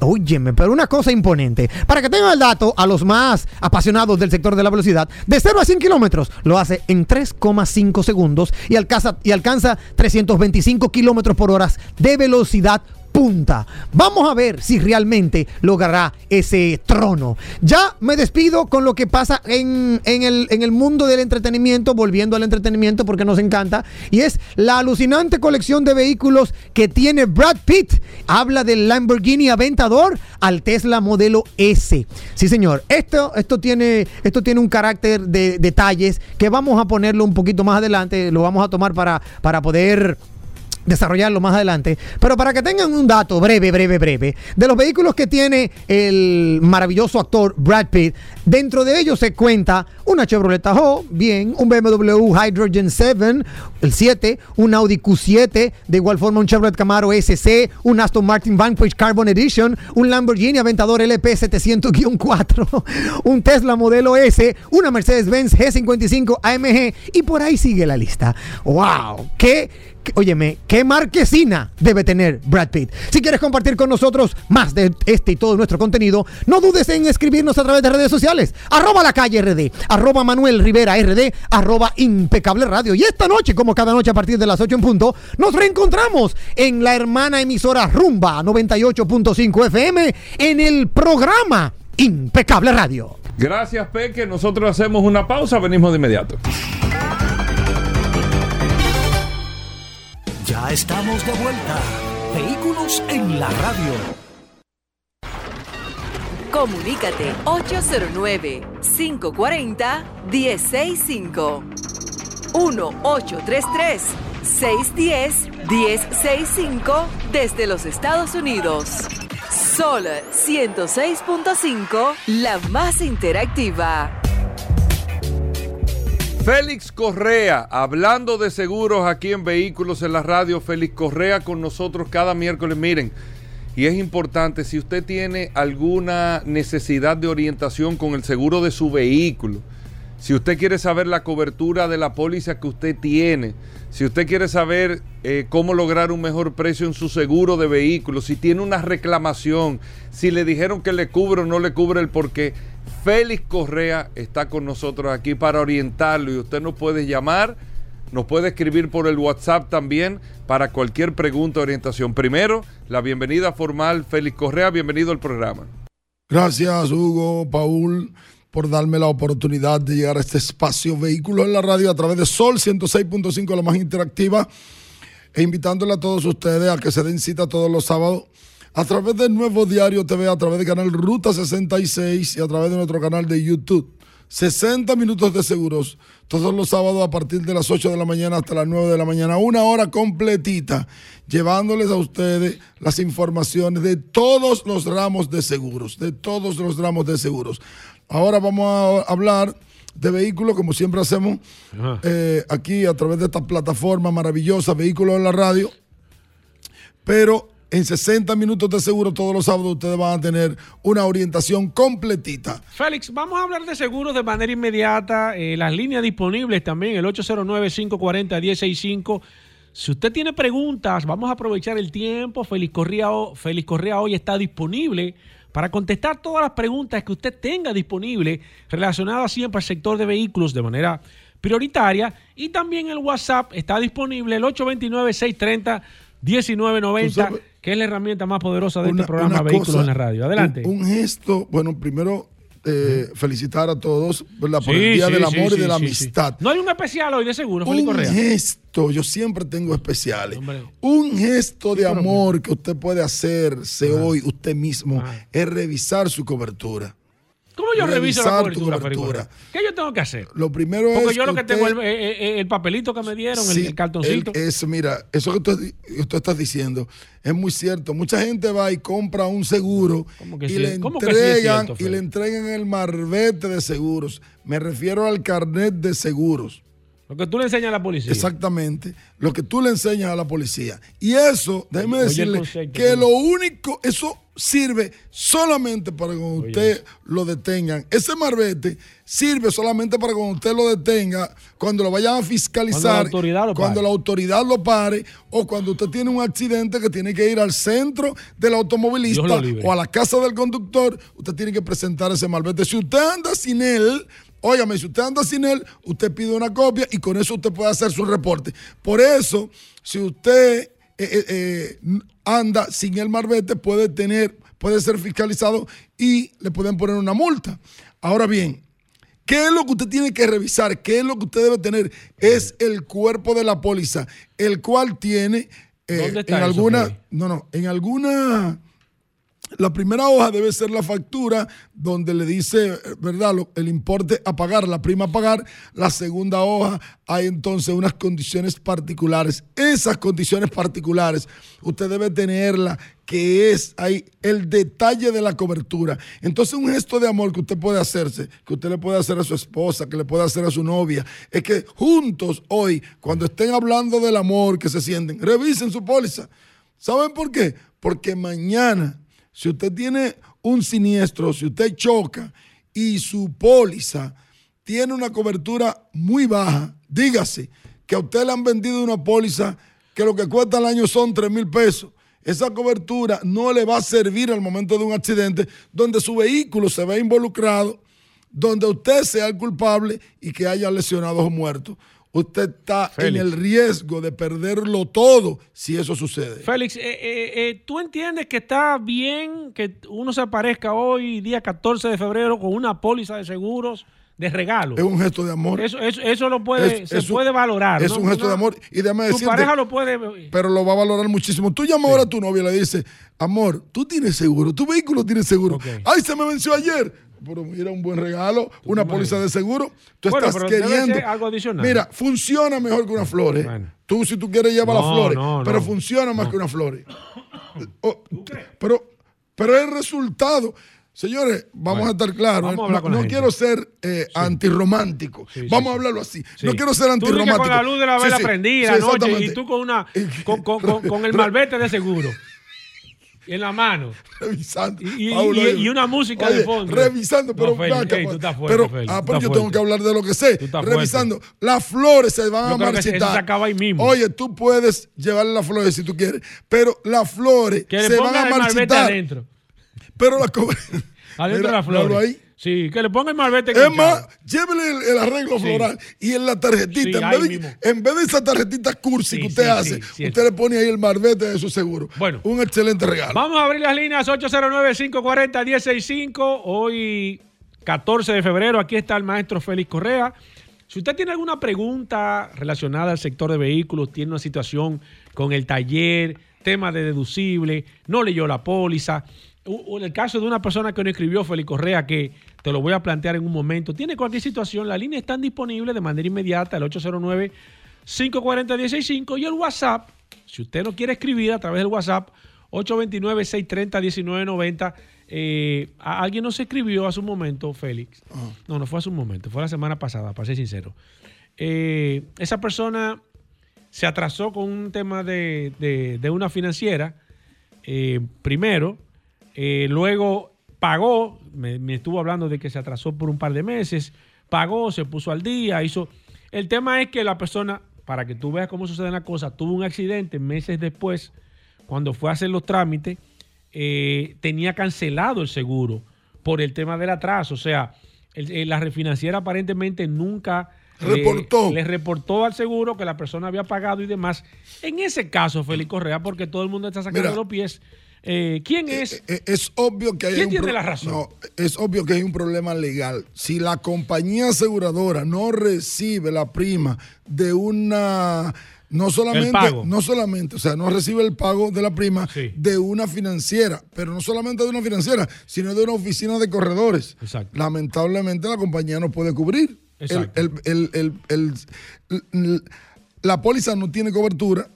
S6: Óyeme, pero una cosa imponente. Para que tengan el dato, a los más apasionados del sector de la velocidad, de 0 a 100 kilómetros lo hace en 3,5 segundos y alcanza, y alcanza 325 kilómetros por hora de velocidad punta. Vamos a ver si realmente logrará ese trono. Ya me despido con lo que pasa en, en el, en el mundo del entretenimiento, volviendo al entretenimiento porque nos encanta, y es la alucinante colección de vehículos que tiene Brad Pitt. Habla del Lamborghini Aventador al Tesla modelo S. Sí, señor. Esto, esto, tiene, esto tiene un carácter de detalles que vamos a ponerlo un poquito más adelante, lo vamos a tomar para, para poder desarrollarlo más adelante. Pero para que tengan un dato breve, breve, breve, de los vehículos que tiene el maravilloso actor Brad Pitt, dentro de ellos se cuenta una Chevrolet Tahoe, bien, un BMW Hydrogen 7, el 7, un Audi Q7, de igual forma un Chevrolet Camaro SC, un Aston Martin Vanquish Carbon Edition, un Lamborghini Aventador LP 700-4, un Tesla modelo S, una Mercedes-Benz G55 AMG y por ahí sigue la lista. ¡Wow! ¡Qué! Óyeme, qué marquesina debe tener Brad Pitt. Si quieres compartir con nosotros más de este y todo nuestro contenido, no dudes en escribirnos a través de redes sociales. Arroba la calle RD, arroba Manuel Rivera RD, arroba impecable radio. Y esta noche, como cada noche a partir de las 8 en punto, nos reencontramos en la hermana emisora Rumba 98.5 FM en el programa Impecable Radio.
S7: Gracias, Peque. Nosotros hacemos una pausa, venimos de inmediato.
S3: Estamos de vuelta. Vehículos en la radio.
S8: Comunícate 809-540-1065. 1-833-610-1065 desde los Estados Unidos. Sol 106.5, la más interactiva.
S7: Félix Correa, hablando de seguros aquí en Vehículos en la Radio. Félix Correa con nosotros cada miércoles. Miren,
S1: y es importante si usted tiene alguna necesidad de orientación con el seguro de su vehículo, si usted quiere saber la cobertura de la póliza que usted tiene, si usted quiere saber eh, cómo lograr un mejor precio en su seguro de vehículo, si tiene una reclamación, si le dijeron que le cubre o no le cubre el porqué, Félix Correa está con nosotros aquí para orientarlo y usted nos puede llamar, nos puede escribir por el WhatsApp también para cualquier pregunta o orientación. Primero, la bienvenida formal, Félix Correa, bienvenido al programa.
S9: Gracias, Hugo, Paul por darme la oportunidad de llegar a este espacio vehículo en la radio a través de Sol 106.5, la más interactiva, e invitándole a todos ustedes a que se den cita todos los sábados a través del Nuevo Diario TV, a través del canal Ruta 66 y a través de nuestro canal de YouTube. 60 minutos de seguros todos los sábados a partir de las 8 de la mañana hasta las 9 de la mañana, una hora completita, llevándoles a ustedes las informaciones de todos los ramos de seguros, de todos los ramos de seguros. Ahora vamos a hablar de vehículos, como siempre hacemos eh, aquí a través de esta plataforma maravillosa, Vehículos en la Radio. Pero en 60 minutos de seguro todos los sábados ustedes van a tener una orientación completita.
S2: Félix, vamos a hablar de seguros de manera inmediata. Eh, las líneas disponibles también, el 809-540-165. Si usted tiene preguntas, vamos a aprovechar el tiempo. Félix Correa, Félix Correa hoy está disponible para contestar todas las preguntas que usted tenga disponible relacionadas siempre al sector de vehículos de manera prioritaria. Y también el WhatsApp está disponible, el 829-630-1990, que es la herramienta más poderosa de este programa Vehículos en la Radio. Adelante.
S9: Un, gesto, bueno, primero eh, felicitar a todos por el Día del Amor y de la Amistad.
S2: No hay un especial hoy de seguro,
S9: Un gesto, yo siempre tengo especiales. Un gesto de amor que usted puede hacerse hoy usted mismo es revisar su cobertura.
S2: ¿Cómo yo reviso la cobertura, ¿Qué yo tengo que hacer?
S9: Lo primero
S2: Porque
S9: es.
S2: Porque yo lo que tengo es el, papelito que me dieron, el, cartoncito.
S9: eso, mira, eso que tú, estás diciendo es muy cierto. Mucha gente va y compra un seguro y, le entregan, y le entregan el marbete de seguros. Me refiero al carnet de seguros.
S2: Lo que tú le enseñas a la policía.
S9: Exactamente. Lo que tú le enseñas a la policía. Y eso, déjeme decirle que lo único, eso sirve solamente para cuando usted lo detengan. Ese marbete sirve solamente para cuando usted lo detenga, cuando lo vayan a fiscalizar, cuando la autoridad lo pare, o cuando usted tiene un accidente que tiene que ir al centro del automovilista o a la casa del conductor, usted tiene que presentar ese marbete. Si usted anda sin él, Óigame, si usted anda sin él, usted pide una copia y con eso usted puede hacer su reporte. Por eso, si usted eh, eh, eh, anda sin el marbete puede tener, puede ser fiscalizado y le pueden poner una multa. Ahora bien, ¿qué es lo que usted tiene que revisar? ¿Qué es lo que usted debe tener? Es el cuerpo de la póliza, el cual tiene en alguna, no, no, en alguna la primera hoja debe ser la factura donde le dice, ¿verdad?, el importe a pagar, la prima a pagar. La segunda hoja hay entonces unas condiciones particulares. Esas condiciones particulares usted debe tenerla, que es ahí el detalle de la cobertura. Entonces un gesto de amor que usted puede hacerse, que usted le puede hacer a su esposa, que le puede hacer a su novia, es que juntos hoy, cuando estén hablando del amor que se sienten, revisen su póliza. ¿Saben por qué? Porque mañana si usted tiene un siniestro, si usted choca y su póliza tiene una cobertura muy baja, dígase que a usted le han vendido una póliza que lo que cuesta al año son 3 mil pesos. Esa cobertura no le va a servir al momento de un accidente donde su vehículo se ve involucrado, donde usted sea el culpable y que haya lesionados o muertos usted está en el riesgo de perderlo todo si eso sucede.
S2: Félix, eh, eh, eh, ¿tú entiendes que está bien que uno se aparezca hoy, día 14 de febrero, con una póliza de seguros? De regalo.
S9: Es un gesto de amor.
S2: Eso, eso, lo puede, se puede valorar.
S9: Es un gesto de amor. Y déjame decirte, tu
S2: pareja lo puede.
S9: Pero lo va a valorar muchísimo. Tú llamas ahora a tu novia y le dices, amor, tú tienes seguro, tu vehículo tiene seguro. Ay, se me venció ayer pero mira, un buen regalo, una póliza de seguro. Tú estás queriendo.
S2: algo adicional.
S9: Mira, funciona mejor que una flores. Tú, si tú quieres, llevar las flores. pero funciona más que una flores. Oh, pero, pero el resultado. Señores, vamos a estar claros. No, quiero ser eh, antirromántico. vamos a hablarlo así. No quiero ser antirromántico. Tú
S2: con la luz de la vela prendida anoche y tú con, una, con, con, con el malvete de seguro. en la mano.
S9: revisando.
S2: Y, una música
S9: oye,
S2: de fondo.
S9: Revisando, pero
S2: No, Félix,
S9: vaca,
S2: ey, tú estás fuerte,
S9: pero, ah, pero yo tengo que hablar de lo que sé. Revisando. Las flores se van
S2: Yo
S9: a marchitar.
S2: se acaba ahí mismo.
S9: Oye, tú puedes llevarle las flores si tú quieres, pero las flores
S2: Que
S9: se van a marchitar.
S2: adentro.
S9: Pero la co-
S2: Adentro de
S9: Mira,
S2: la flor.
S9: míralo ahí.
S2: Sí, que le ponga el marbete
S9: Es más, llévele el, el arreglo
S2: Sí.
S9: floral y en la tarjetita,
S2: Sí,
S9: en, vez de, en vez de esa tarjetita cursi
S2: Sí,
S9: que usted hace, usted le pone ahí el marbete de su seguro.
S2: Bueno.
S9: Un excelente regalo.
S2: Vamos a abrir las líneas 809-540-1065. Hoy, 14 de febrero, aquí está el maestro Félix Correa. Si usted tiene alguna pregunta relacionada al sector de vehículos, tiene una situación con el taller, tema de deducible, no leyó la póliza, el caso de una persona que no escribió, Félix Correa, que te lo voy a plantear en un momento, tiene cualquier situación, la línea está disponible de manera inmediata, el 809 540-165 y el WhatsApp, si usted no quiere escribir a través del WhatsApp, 829-630-1990. Eh, alguien nos escribió hace un momento, Félix. No, no fue hace un momento, fue la semana pasada, para ser sincero. Eh, esa persona se atrasó con un tema de, de- de una financiera, eh, primero, eh, luego pagó, me, me estuvo hablando de que se atrasó por un par de meses, pagó, se puso al día, hizo... El tema es que la persona, para que tú veas cómo suceden las cosas, tuvo un accidente meses después, cuando fue a hacer los trámites, eh, tenía cancelado el seguro por el tema del atraso. O sea, el- eh, la refinanciera aparentemente nunca le-
S9: Reportó.
S2: le reportó al seguro que la persona había pagado y demás. En ese caso, Félix Correa, porque todo el mundo está sacando
S9: Mira.
S2: los pies, eh, ¿quién es?
S9: Eh, Es obvio que hay
S2: ¿Quién
S9: un
S2: tiene la razón?
S9: No, es obvio que hay un problema legal. Si la compañía aseguradora no recibe la prima de una no solamente no solamente, o sea, no recibe el pago de la prima
S2: Sí.
S9: de una financiera, pero no solamente de una financiera, sino de una oficina de corredores.
S2: Exacto.
S9: Lamentablemente la compañía no puede cubrir.
S2: Exacto.
S9: el- el- el- el- el- la póliza no tiene cobertura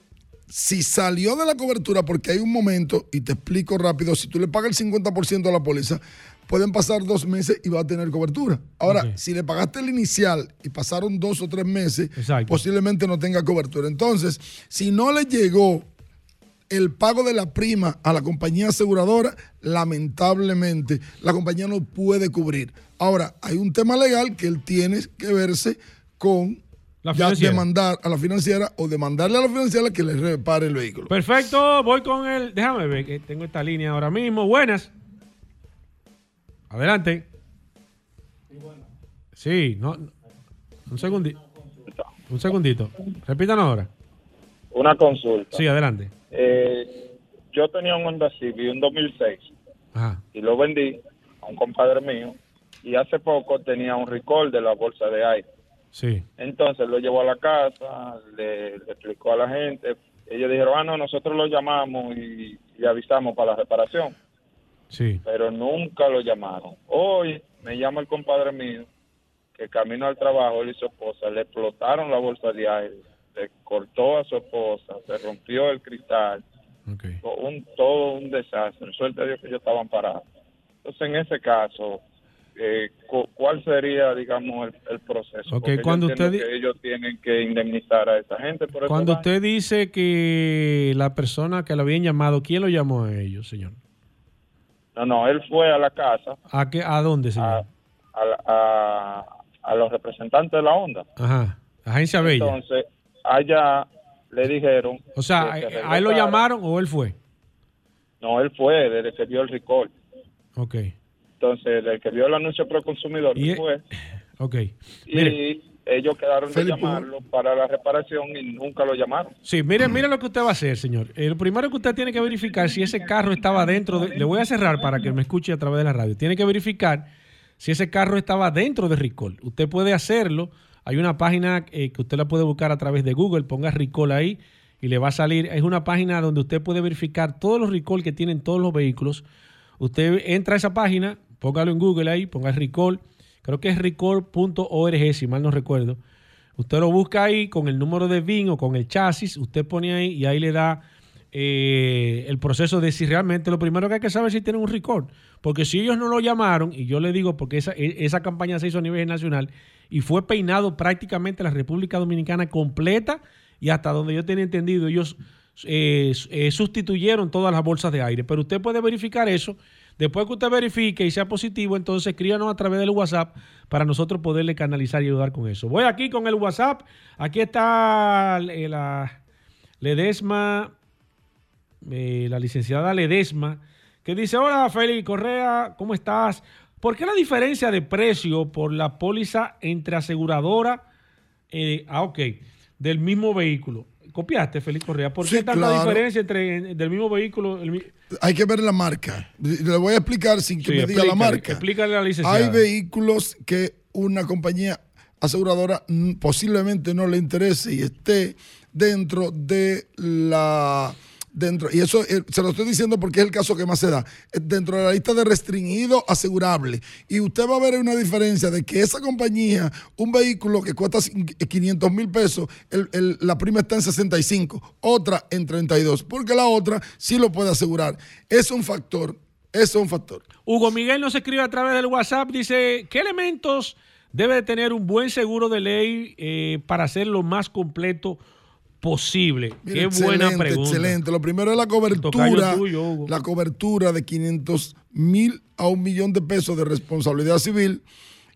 S9: si salió de la cobertura, porque hay un momento, y te explico rápido, si tú le pagas el 50% a la póliza, pueden pasar dos meses y va a tener cobertura. Ahora, si le pagaste el inicial y pasaron dos o tres meses,
S2: Exacto.
S9: posiblemente no tenga cobertura. Entonces, si no le llegó el pago de la prima a la compañía aseguradora, lamentablemente la compañía no puede cubrir. Ahora, hay un tema legal que él tiene que verse con ya demandar a la financiera o demandarle a la financiera que le repare el vehículo.
S2: Perfecto, voy con el. Déjame ver que tengo esta línea ahora mismo. Buenas. Adelante. Sí, no. Un segundito. Un segundito. Repítanos ahora.
S10: Una consulta.
S2: Sí, adelante.
S10: Eh, yo tenía un Honda Civic, un 2006,
S2: Ajá.
S10: y lo vendí a un compadre mío, y hace poco tenía un recall de la bolsa de aire.
S2: Sí.
S10: Entonces lo llevó a la casa, le, le explicó a la gente, ellos dijeron, ah, no, nosotros lo llamamos y le avisamos para la reparación,
S2: Sí.
S10: pero nunca lo llamaron. Hoy me llama el compadre mío, que camino al trabajo, él y su esposa, le explotaron la bolsa de aire, le cortó a su esposa, se rompió el cristal,
S2: Ok.
S10: un, todo un desastre. Suerte a Dios que ellos estaban parados. Entonces, en ese caso, eh, cu- ¿cuál sería, digamos, el, el proceso?
S2: Ok,
S10: Porque yo
S2: cuando usted
S10: que ellos tienen que indemnizar a esa gente por
S2: Cuando usted dice que la persona que lo habían llamado, ¿quién lo llamó a ellos, señor?
S10: No, no, él fue a la casa,
S2: ¿A, qué, a dónde,
S10: a,
S2: señor?
S10: a, la- a- a los representantes de la onda.
S2: Ajá. Agencia Bella.
S10: Entonces, allá le dijeron...
S2: O sea, ¿a, a él lo llamaron o él fue?
S10: No, él fue desde que vio el recall.
S2: Ok.
S10: Entonces, desde que vio el anuncio pro consumidor,
S2: Y-
S10: fue.
S2: Ok.
S10: y
S2: Mire,
S10: ellos quedaron
S9: Felipe,
S10: de llamarlo para la reparación y nunca lo llamaron.
S2: sí, mire, mire lo que usted va a hacer, señor. Eh, Lo primero que usted tiene que verificar si ese carro estaba dentro de... Le voy a cerrar para que me escuche a través de la radio. Tiene que verificar si ese carro estaba dentro de Recall. Usted puede hacerlo. Hay una página eh, que usted la puede buscar a través de Google. Ponga Recall ahí y le va a salir. Es una página donde usted puede verificar todos los Recall que tienen todos los vehículos. Usted entra a esa página, póngalo en Google ahí, ponga Recall. Creo que es recall.org, si mal no recuerdo. Usted lo busca ahí con el número de VIN o con el chasis, usted pone ahí y ahí le da eh, el proceso de si realmente lo primero que hay que saber es si tienen un record. Porque si ellos no lo llamaron, y yo le digo porque esa, e- esa campaña se hizo a nivel nacional y fue peinado prácticamente la República Dominicana completa y hasta donde yo tenía entendido, ellos eh, eh, sustituyeron todas las bolsas de aire. Pero usted puede verificar eso. Después que usted verifique y sea positivo, entonces escríbanos a través del WhatsApp para nosotros poderle canalizar y ayudar con eso. Voy aquí con el WhatsApp. Aquí está eh, la Ledesma, eh, la licenciada Ledesma, que dice, hola Félix Correa, ¿cómo estás? ¿Por qué la diferencia de precio por la póliza entre aseguradora, eh, ah, ok, del mismo vehículo? Copiaste, Félix Correa. ¿Por
S9: Sí,
S2: qué tanta
S9: claro.
S2: diferencia entre del mismo vehículo? el mi-
S9: Hay que ver la marca. Le voy a explicar sin que
S2: Sí,
S9: me diga la marca.
S2: explícale a la licenciada.
S9: Hay vehículos que una compañía aseguradora posiblemente no le interese y esté dentro de la dentro y eso eh, se lo estoy diciendo porque es el caso que más se da eh, dentro de la lista de restringido asegurable y usted va a ver una diferencia de que esa compañía un vehículo que cuesta cin- 500 mil pesos la prima está en 65 otra en 32 porque la otra sí lo puede asegurar. Es un factor es un factor.
S2: Hugo Miguel nos escribe a través del WhatsApp, dice, ¿qué elementos debe de tener un buen seguro de ley eh, para hacer lo más completo posible?
S9: Mira,
S2: Qué buena
S9: excelente,
S2: pregunta.
S9: Excelente. Lo primero es la cobertura.
S2: tuyo,
S9: la cobertura de 500 mil a un millón de pesos de responsabilidad civil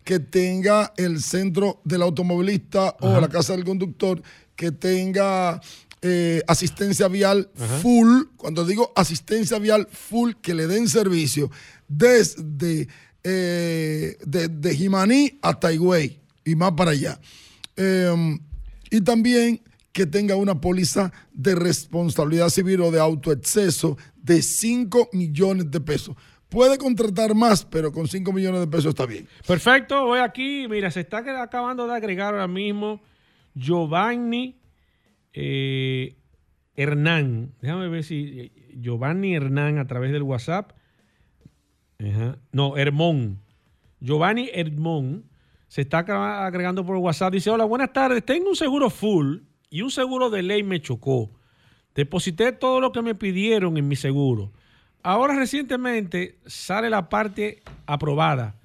S9: que tenga el centro del automovilista o la casa del conductor, que tenga eh, asistencia vial full. Cuando digo asistencia vial full, que le den servicio desde eh, de, de Jimaní hasta Higüey y más para allá. Eh, y también que tenga una póliza de responsabilidad civil o de autoexceso de 5 millones de pesos. Puede contratar más, pero con 5 millones de pesos está bien.
S2: Perfecto, voy aquí. Mira, se está acabando de agregar ahora mismo Giovanni eh, Hernán. Déjame ver si eh, Giovanni Hernán a través del WhatsApp. Ajá. No, Hermón. Giovanni Hermón se está agregando por WhatsApp. Dice, hola, buenas tardes. Tengo un seguro full y un seguro de ley me chocó. Deposité todo lo que me pidieron en mi seguro. Ahora recientemente sale la parte aprobada,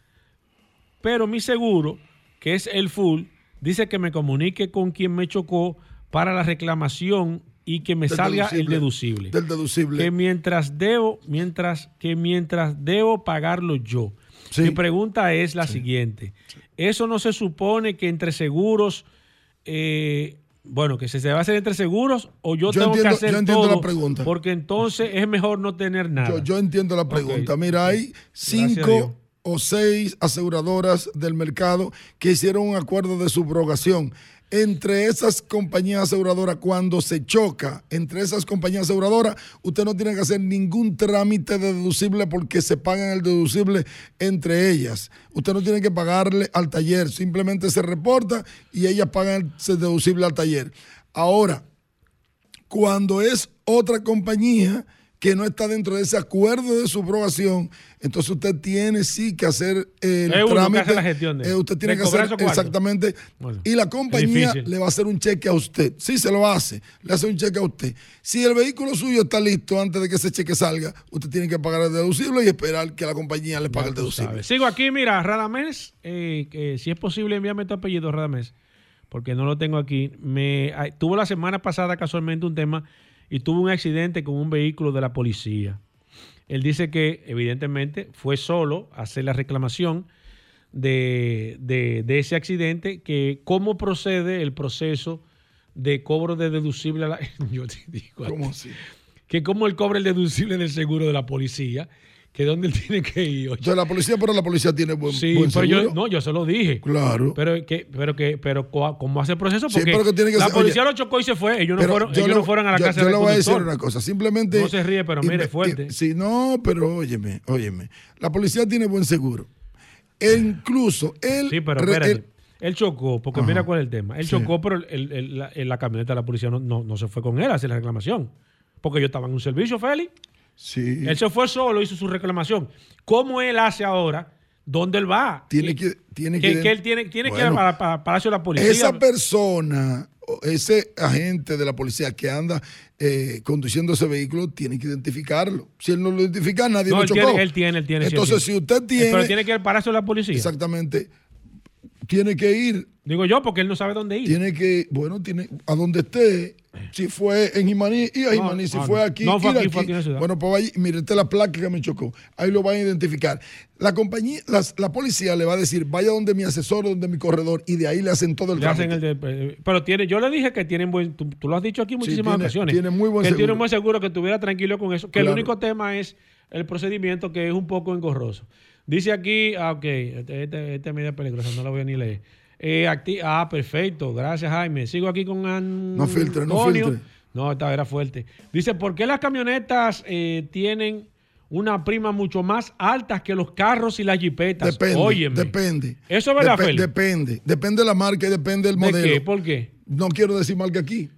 S2: pero mi seguro, que es el full, dice que me comunique con quien me chocó para la reclamación y que me
S9: Del
S2: salga el
S9: deducible. Del deducible.
S2: Que mientras debo, mientras que mientras debo pagarlo yo.
S9: Sí.
S2: Mi pregunta es la siguiente: ¿Eso no se supone que entre seguros, eh, bueno, que se se va a hacer entre seguros o yo,
S9: Yo
S2: tengo
S9: entiendo-
S2: que hacer
S9: yo entiendo
S2: todo?
S9: la pregunta.
S2: Porque entonces es mejor no tener nada.
S9: Yo, yo entiendo la pregunta. Mira, hay cinco o seis aseguradoras del mercado que hicieron un acuerdo de subrogación. Entre esas compañías aseguradoras, cuando se choca entre esas compañías aseguradoras, usted no tiene que hacer ningún trámite de deducible porque se pagan el deducible entre ellas. Usted no tiene que pagarle al taller, simplemente se reporta y ellas pagan el deducible al taller. Ahora, cuando es otra compañía que no está dentro de ese acuerdo de subrogación, entonces usted tiene sí que hacer el
S2: Es
S9: trámite.
S2: hace la gestión de-
S9: eh, usted tiene que hacer exactamente.
S2: Bueno,
S9: y la compañía le va a hacer un cheque a usted. Sí, se lo hace. Le hace un cheque a usted. Si el vehículo suyo está listo antes de que ese cheque salga, usted tiene que pagar el deducible y esperar que la compañía le pague el deducible.
S2: sabes. Sigo aquí, mira, Radamés, eh, si es posible, envíame tu apellido, Radamés, porque no lo tengo aquí. Me tuvo la semana pasada casualmente un tema y tuvo un accidente con un vehículo de la policía. Él dice que evidentemente fue solo a hacer la reclamación de, de- de ese accidente, que cómo procede el proceso de cobro de deducible a la... Yo te digo
S9: ¿Cómo así?
S2: que cómo él cobra el deducible del seguro de la policía, que dónde él tiene que ir. oye.
S9: O sea, la policía, pero la policía tiene buen,
S2: Sí,
S9: buen
S2: pero yo, no, yo se lo dije.
S9: Claro.
S2: Pero que, pero que, pero cómo hace el proceso,
S9: Sí,
S2: porque
S9: pero que tiene que
S2: la
S9: ser-
S2: policía
S9: oye,
S2: lo chocó y se fue. Ellos no fueron, ellos
S9: le-
S2: no fueron a la
S9: yo-
S2: casa
S9: Yo
S2: del
S9: le voy a decir una cosa, simplemente.
S2: No se ríe, pero mire, fuerte.
S9: eh, Sí, no, pero óyeme, óyeme. La policía tiene buen seguro. E incluso él.
S2: Sí, pero espérate.
S9: él-
S2: Él chocó, porque
S9: Ajá.
S2: mira cuál es el tema. Él
S9: Sí.
S2: chocó, pero el- el- la, camioneta de la policía no, no, no se fue con él a hacer la reclamación. Porque yo estaba en un servicio, Félix.
S9: Sí.
S2: Él se fue solo, hizo su reclamación. ¿Cómo él hace ahora? ¿Dónde él va?
S9: Tiene que- tiene que-
S2: que él tiene, tiene que ir para, para Palacio de la Policía.
S9: Esa persona, ese agente de la policía que anda eh, conduciendo ese vehículo, tiene que identificarlo. Si él no lo identifica, nadie
S2: No,
S9: lo
S2: él
S9: chocó.
S2: tiene, él tiene, él tiene. sí, él
S9: Entonces,
S2: tiene.
S9: si usted tiene.
S2: Pero tiene que ir al Palacio de la Policía.
S9: Exactamente. Tiene que ir.
S2: Digo yo, porque él no sabe dónde ir.
S9: Tiene que, bueno, tiene a donde esté. Si fue en Jimaní, y a
S2: No,
S9: Jimaní. Si
S2: ah,
S9: fue aquí,
S2: No, fue
S9: ir
S2: aquí, fue aquí la ciudad.
S9: Bueno, pues vaya, mire, esta es la placa que me chocó. Ahí lo van a identificar. La compañía, las- la policía le va a decir, vaya donde mi asesor, donde mi corredor, y de ahí le hacen todo el
S2: Le hacen
S9: trámite.
S2: el de- eh, pero tiene, yo le dije que tienen buen, tú, tú lo has dicho aquí muchísimas
S9: tiene-
S2: ocasiones.
S9: tiene muy buen
S2: que tiene
S9: seguro.
S2: un buen seguro, que estuviera tranquilo con eso. Que el único tema es el procedimiento que es un poco engorroso. Dice aquí, ah, ok, este, este, este es medio peligroso, no lo voy a ni leer. Eh, acti- ah, perfecto, gracias Jaime. Sigo aquí con An-
S9: No filtre, no
S2: Antonio.
S9: filtre.
S2: No, esta era fuerte. Dice, ¿por qué las camionetas eh, tienen una prima mucho más altas que los carros y las jipetas?
S9: Depende,
S2: Óyeme.
S9: depende.
S2: ¿Eso es verdad, Félix?
S9: Depende. Depende de la marca y depende del
S2: ¿De
S9: modelo.
S2: qué? ¿Por qué?
S9: No quiero decir marca aquí.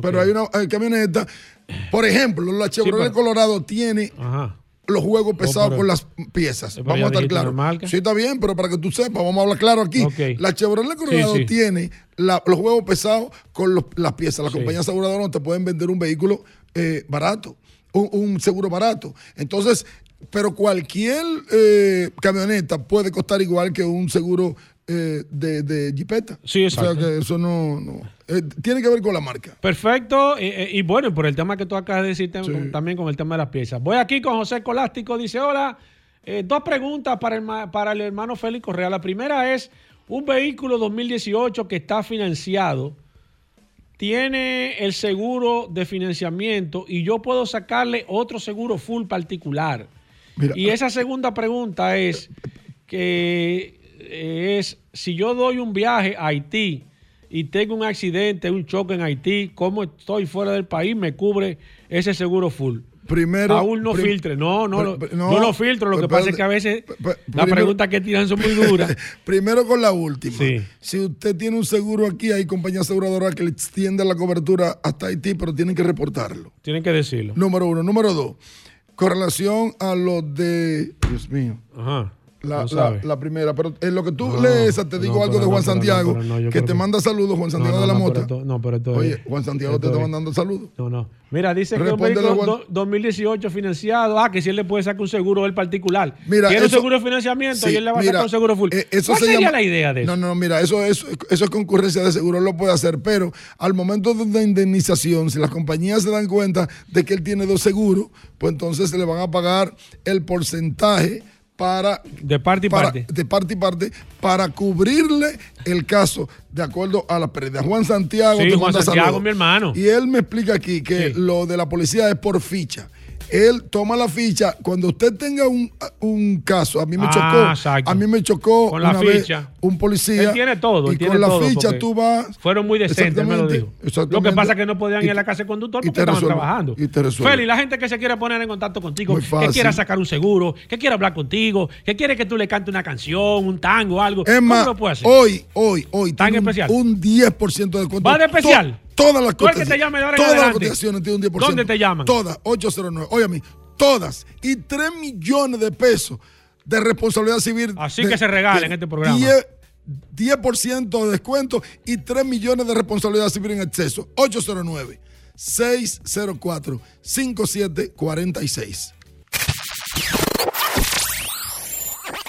S9: Pero hay una hay camioneta. Por ejemplo, la Chevrolet
S2: pero-
S9: Colorado tiene
S2: Ajá.
S9: Los juegos pesados
S2: pero-
S9: con las piezas. Vamos a estar claros. Sí, está bien, pero para que tú sepas, vamos a hablar claro aquí. La Chevrolet Colorado
S2: Sí, sí.
S9: tiene la- los juegos pesados con los- las piezas. Las
S2: Sí.
S9: compañías aseguradoras no te pueden vender un vehículo eh, barato, un, un seguro barato. Entonces, pero cualquier eh, camioneta puede costar igual que un seguro eh, de, de jipeta.
S2: Sí, exacto.
S9: O sea que eso no, no- eh, tiene que ver con la marca.
S2: Perfecto. eh, eh, y bueno, por el tema que tú acabas de decir con- también con el tema de las piezas. Voy aquí con José Colástico. Dice, hola, eh, dos preguntas para el, para el hermano Félix Correa. La primera es, un vehículo 2018 que está financiado, tiene el seguro de financiamiento y yo puedo sacarle otro seguro full particular.
S9: Mira,
S2: y esa segunda pregunta es que es si yo doy un viaje a Haití y tengo un accidente, un choque en Haití, ¿cómo estoy fuera del país? Me cubre ese seguro full.
S9: Primero.
S2: Aún no
S9: prim-
S2: filtre, no, no, lo-
S9: Pero-
S2: no, lo filtro. Lo que pasa es que a veces las preguntas que tiran son muy duras.
S9: Primero con la última.
S2: Sí.
S9: Si usted tiene un seguro aquí, hay compañías aseguradoras que le extienden la cobertura hasta Haití, pero tienen que reportarlo.
S2: Tienen que decirlo.
S9: Número uno. Número dos. Con relación a lo de. Dios mío.
S2: Ajá.
S9: La, la- primera, pero en lo que tú
S2: No,
S9: lees, te digo
S2: no,
S9: algo de Juan
S2: no,
S9: Santiago, que te manda saludos, Juan Santiago de la Mota.
S2: pero esto- no, pero esto
S9: Oye, Juan Santiago te está
S2: es-
S9: mandando saludos.
S2: No, no. Mira, dice que un
S9: Respóndele,
S2: vehículo
S9: Juan.
S2: do- 2018 financiado. Ah, que si él le puede sacar un seguro él particular.
S9: Mira,
S2: Tiene un seguro de financiamiento y
S9: Sí,
S2: él le va a
S9: mira,
S2: sacar un seguro full.
S9: eh, eso
S2: ¿Cuál
S9: se
S2: sería
S9: llama-
S2: la idea de eso?
S9: No, no, mira, eso, eso, eso es concurrencia de seguro, él lo puede hacer, pero al momento de la indemnización, si las compañías se dan cuenta de que él tiene dos seguros, pues entonces se le van a pagar el porcentaje para
S2: De parte y
S9: para-
S2: parte.
S9: de parte y parte para cubrirle el caso de acuerdo a la pérdida. Juan Santiago,
S2: Sí,
S9: te
S2: Juan
S9: manda
S2: Santiago,
S9: saludos.
S2: mi hermano.
S9: Y él me explica aquí que
S2: Sí.
S9: lo de la policía es por ficha. Él toma la ficha. Cuando usted tenga un, un caso, a mí me
S2: Ah,
S9: chocó.
S2: exacto.
S9: A mí me chocó
S2: Con la
S9: vez
S2: ficha.
S9: un policía.
S2: Él tiene todo,
S9: Y
S2: él tiene
S9: con la ficha tú vas.
S2: Fueron muy decentes, me lo que pasa es que no podían
S9: Y
S2: ir a la casa del conductor porque estaban
S9: resuelve,
S2: trabajando.
S9: y te.
S2: Feli, la gente que se quiere poner en contacto contigo, que quiera sacar un seguro, que quiera hablar contigo, que quiere que tú le cantes una canción, un tango, algo.
S9: Es más,
S2: ¿Cómo lo puede hacer?
S9: hoy, hoy, hoy.
S2: ¿Tan especial?
S9: Un 10% de descuento.
S2: ¿Va de especial?
S9: To- todas las
S2: que te
S9: cotizaciones.
S2: llame ahora
S9: Todas las cotizaciones tienen un 10%.
S2: ¿Dónde te llaman?
S9: Todas. 809. Oye a mí. Todas. Y 3 millones de pesos de responsabilidad civil.
S2: Así
S9: de-
S2: que se regala
S9: de
S2: en este programa.
S9: 10, 10% de descuento y 3 millones de responsabilidad civil en exceso. 809 604 5746.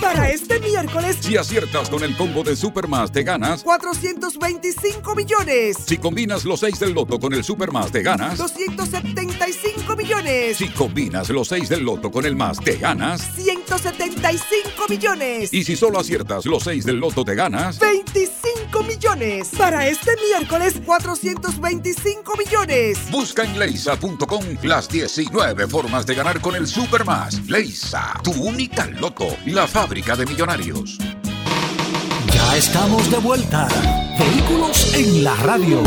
S11: Para este miércoles,
S12: Si aciertas con el combo de Supermas, te ganas.
S11: 425 millones.
S12: Si combinas los 6 del loto con el Supermas, te ganas.
S11: 275 millones.
S12: Si combinas los 6 del loto con el más, te ganas.
S11: 175 millones.
S12: Y si solo aciertas los 6 del loto, te ganas.
S11: 25 millones. Para este miércoles, 425 millones.
S12: Busca en leisa.com las 19 formas de ganar con el Supermas. Leisa, tu única loto, la fábrica de millonarios.
S3: Ya estamos de vuelta. Vehículos en la radio.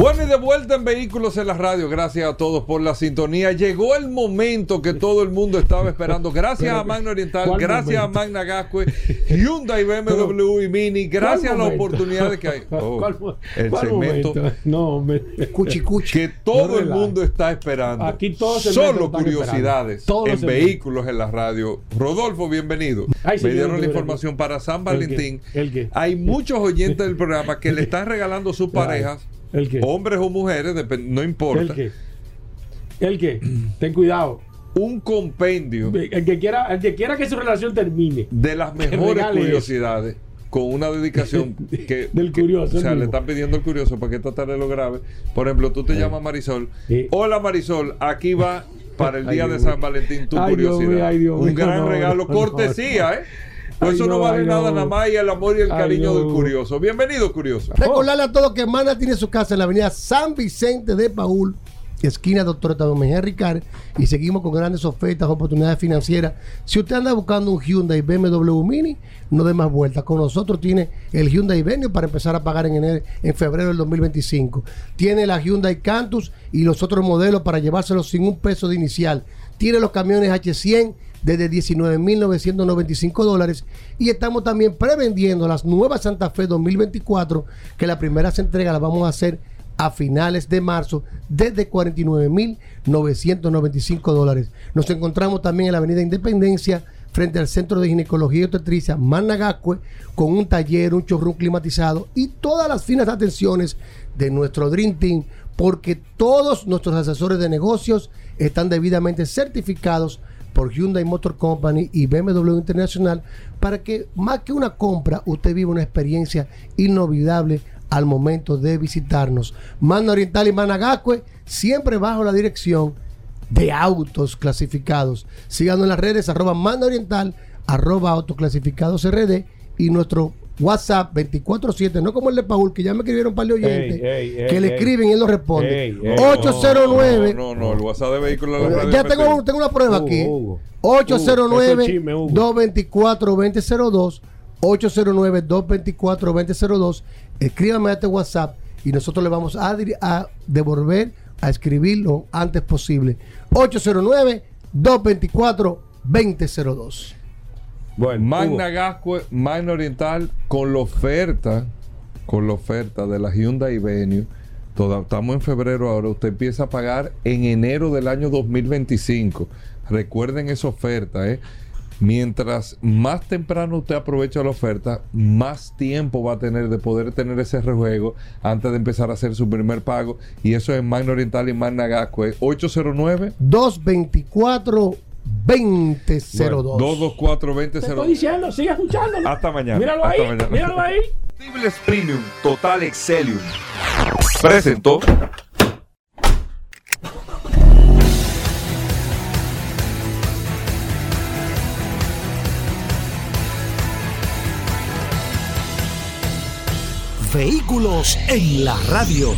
S1: Bueno, y de vuelta en Vehículos en la Radio. Gracias a todos por la sintonía. Llegó el momento que todo el mundo estaba esperando. Gracias a Magna Oriental,
S2: ¿cuál
S1: gracias
S2: momento?
S1: a Magna Gascue, Hyundai, BMW y Mini. Gracias a las oportunidades que hay. Oh,
S2: ¿Cuál
S1: el
S2: cuál
S1: segmento
S2: momento? No, me...
S6: Cuchi, cuchi.
S1: que todo
S2: No
S1: el mundo está esperando.
S2: Aquí todos
S1: Solo curiosidades.
S2: Todos
S1: en. Vehículos en la Radio. Rodolfo, bienvenido.
S2: Ay, sí,
S1: Me dieron la información para San
S2: ¿El
S1: Valentín.
S2: ¿El qué?
S1: Hay muchos oyentes del programa que le están regalando sus parejas,
S2: ¿El qué?
S1: hombres o mujeres, no importa.
S2: ¿El qué? ¿El qué? Ten cuidado.
S1: un compendio
S2: El que quiera, el que, quiera que su relación termine.
S1: de las mejores curiosidades con una dedicación que
S2: Del
S1: que-
S2: curioso,
S1: o sea, le están pidiendo al curioso para que esta tarde lo grabe. Por ejemplo, tú te llamas Marisol. Hola Marisol, aquí va para el
S2: Ay,
S1: día de San. Valentín tu
S2: Ay,
S1: curiosidad.
S2: mío, ay, Dios
S1: Un gran
S2: no,
S1: regalo,
S2: no,
S1: cortesía,
S2: no.
S1: ¿eh? Pues
S2: Ay,
S1: eso no,
S2: no,
S1: vale
S2: ay,
S1: nada
S2: no.
S1: nada más y el amor y el
S2: Ay,
S1: cariño
S2: no.
S1: del curioso. Bienvenido, curioso.
S13: Recordarle a todos que Mana tiene su casa en la avenida San Vicente de Paul, esquina Doctor Octavio Mejía Ricard, y seguimos con grandes ofertas, oportunidades financieras. Si usted anda buscando un Hyundai BMW Mini, no dé más vueltas. Con nosotros tiene el Hyundai Venue para empezar a pagar en, enero, en febrero del 2025. Tiene la Hyundai Cantus y los otros modelos para llevárselos sin un peso de inicial. Tiene los camiones H100 desde 19.995 dólares y estamos también prevendiendo las nuevas Santa Fe 2024 que la primera entrega la vamos a hacer a finales de marzo desde 49.995 dólares. Nos encontramos también en la Avenida Independencia frente al Centro de Ginecología y Obstetricia Managascue con un taller, un showroom climatizado y todas las finas atenciones de nuestro Dream Team porque todos nuestros asesores de negocios están debidamente certificados por Hyundai Motor Company y BMW Internacional para que más que una compra usted viva una experiencia inolvidable al momento de visitarnos. Mano Oriental y Managascue siempre bajo la dirección de autos clasificados. Síganos en las redes arroba Mano Oriental, arroba autoclasificados RD y nuestro WhatsApp 24-7, no como el de Paul, que ya me escribieron un par de oyentes
S1: Ey, ey,
S13: que
S1: ey,
S13: le
S1: ey.
S13: escriben y él lo responde.
S1: Ey, ey.
S13: 809
S1: No, no, no, el WhatsApp de vehículos
S13: ya tengo, tengo una prueba aquí.
S2: Hugo, Hugo, eso es chisme, Hugo.
S13: 809-224-2002. 809-224-2002. Escríbame a este WhatsApp y nosotros le vamos a, a devolver, a escribir lo antes posible. 809-224-2002.
S2: Bueno,
S1: Magna Gascue, Magna Oriental, con la oferta, con la oferta de la Hyundai Venue, toda- estamos en febrero ahora, usted empieza a pagar en enero del año 2025. Recuerden esa oferta, ¿eh? Mientras más temprano usted aprovecha la oferta, más tiempo va a tener de poder tener ese rejuego antes de empezar a hacer su primer pago. Y eso es Magna Oriental y Magna Gascue. 809
S13: 224 2002.
S1: 224
S2: Te estoy
S1: 2002
S2: diciendo, sigue escuchándolo.
S1: Hasta mañana.
S2: Míralo
S1: Hasta
S2: ahí,
S1: mañana.
S2: míralo ahí.
S7: Combustibles Premium Total Excelium presentó
S3: Vehículos en la radio.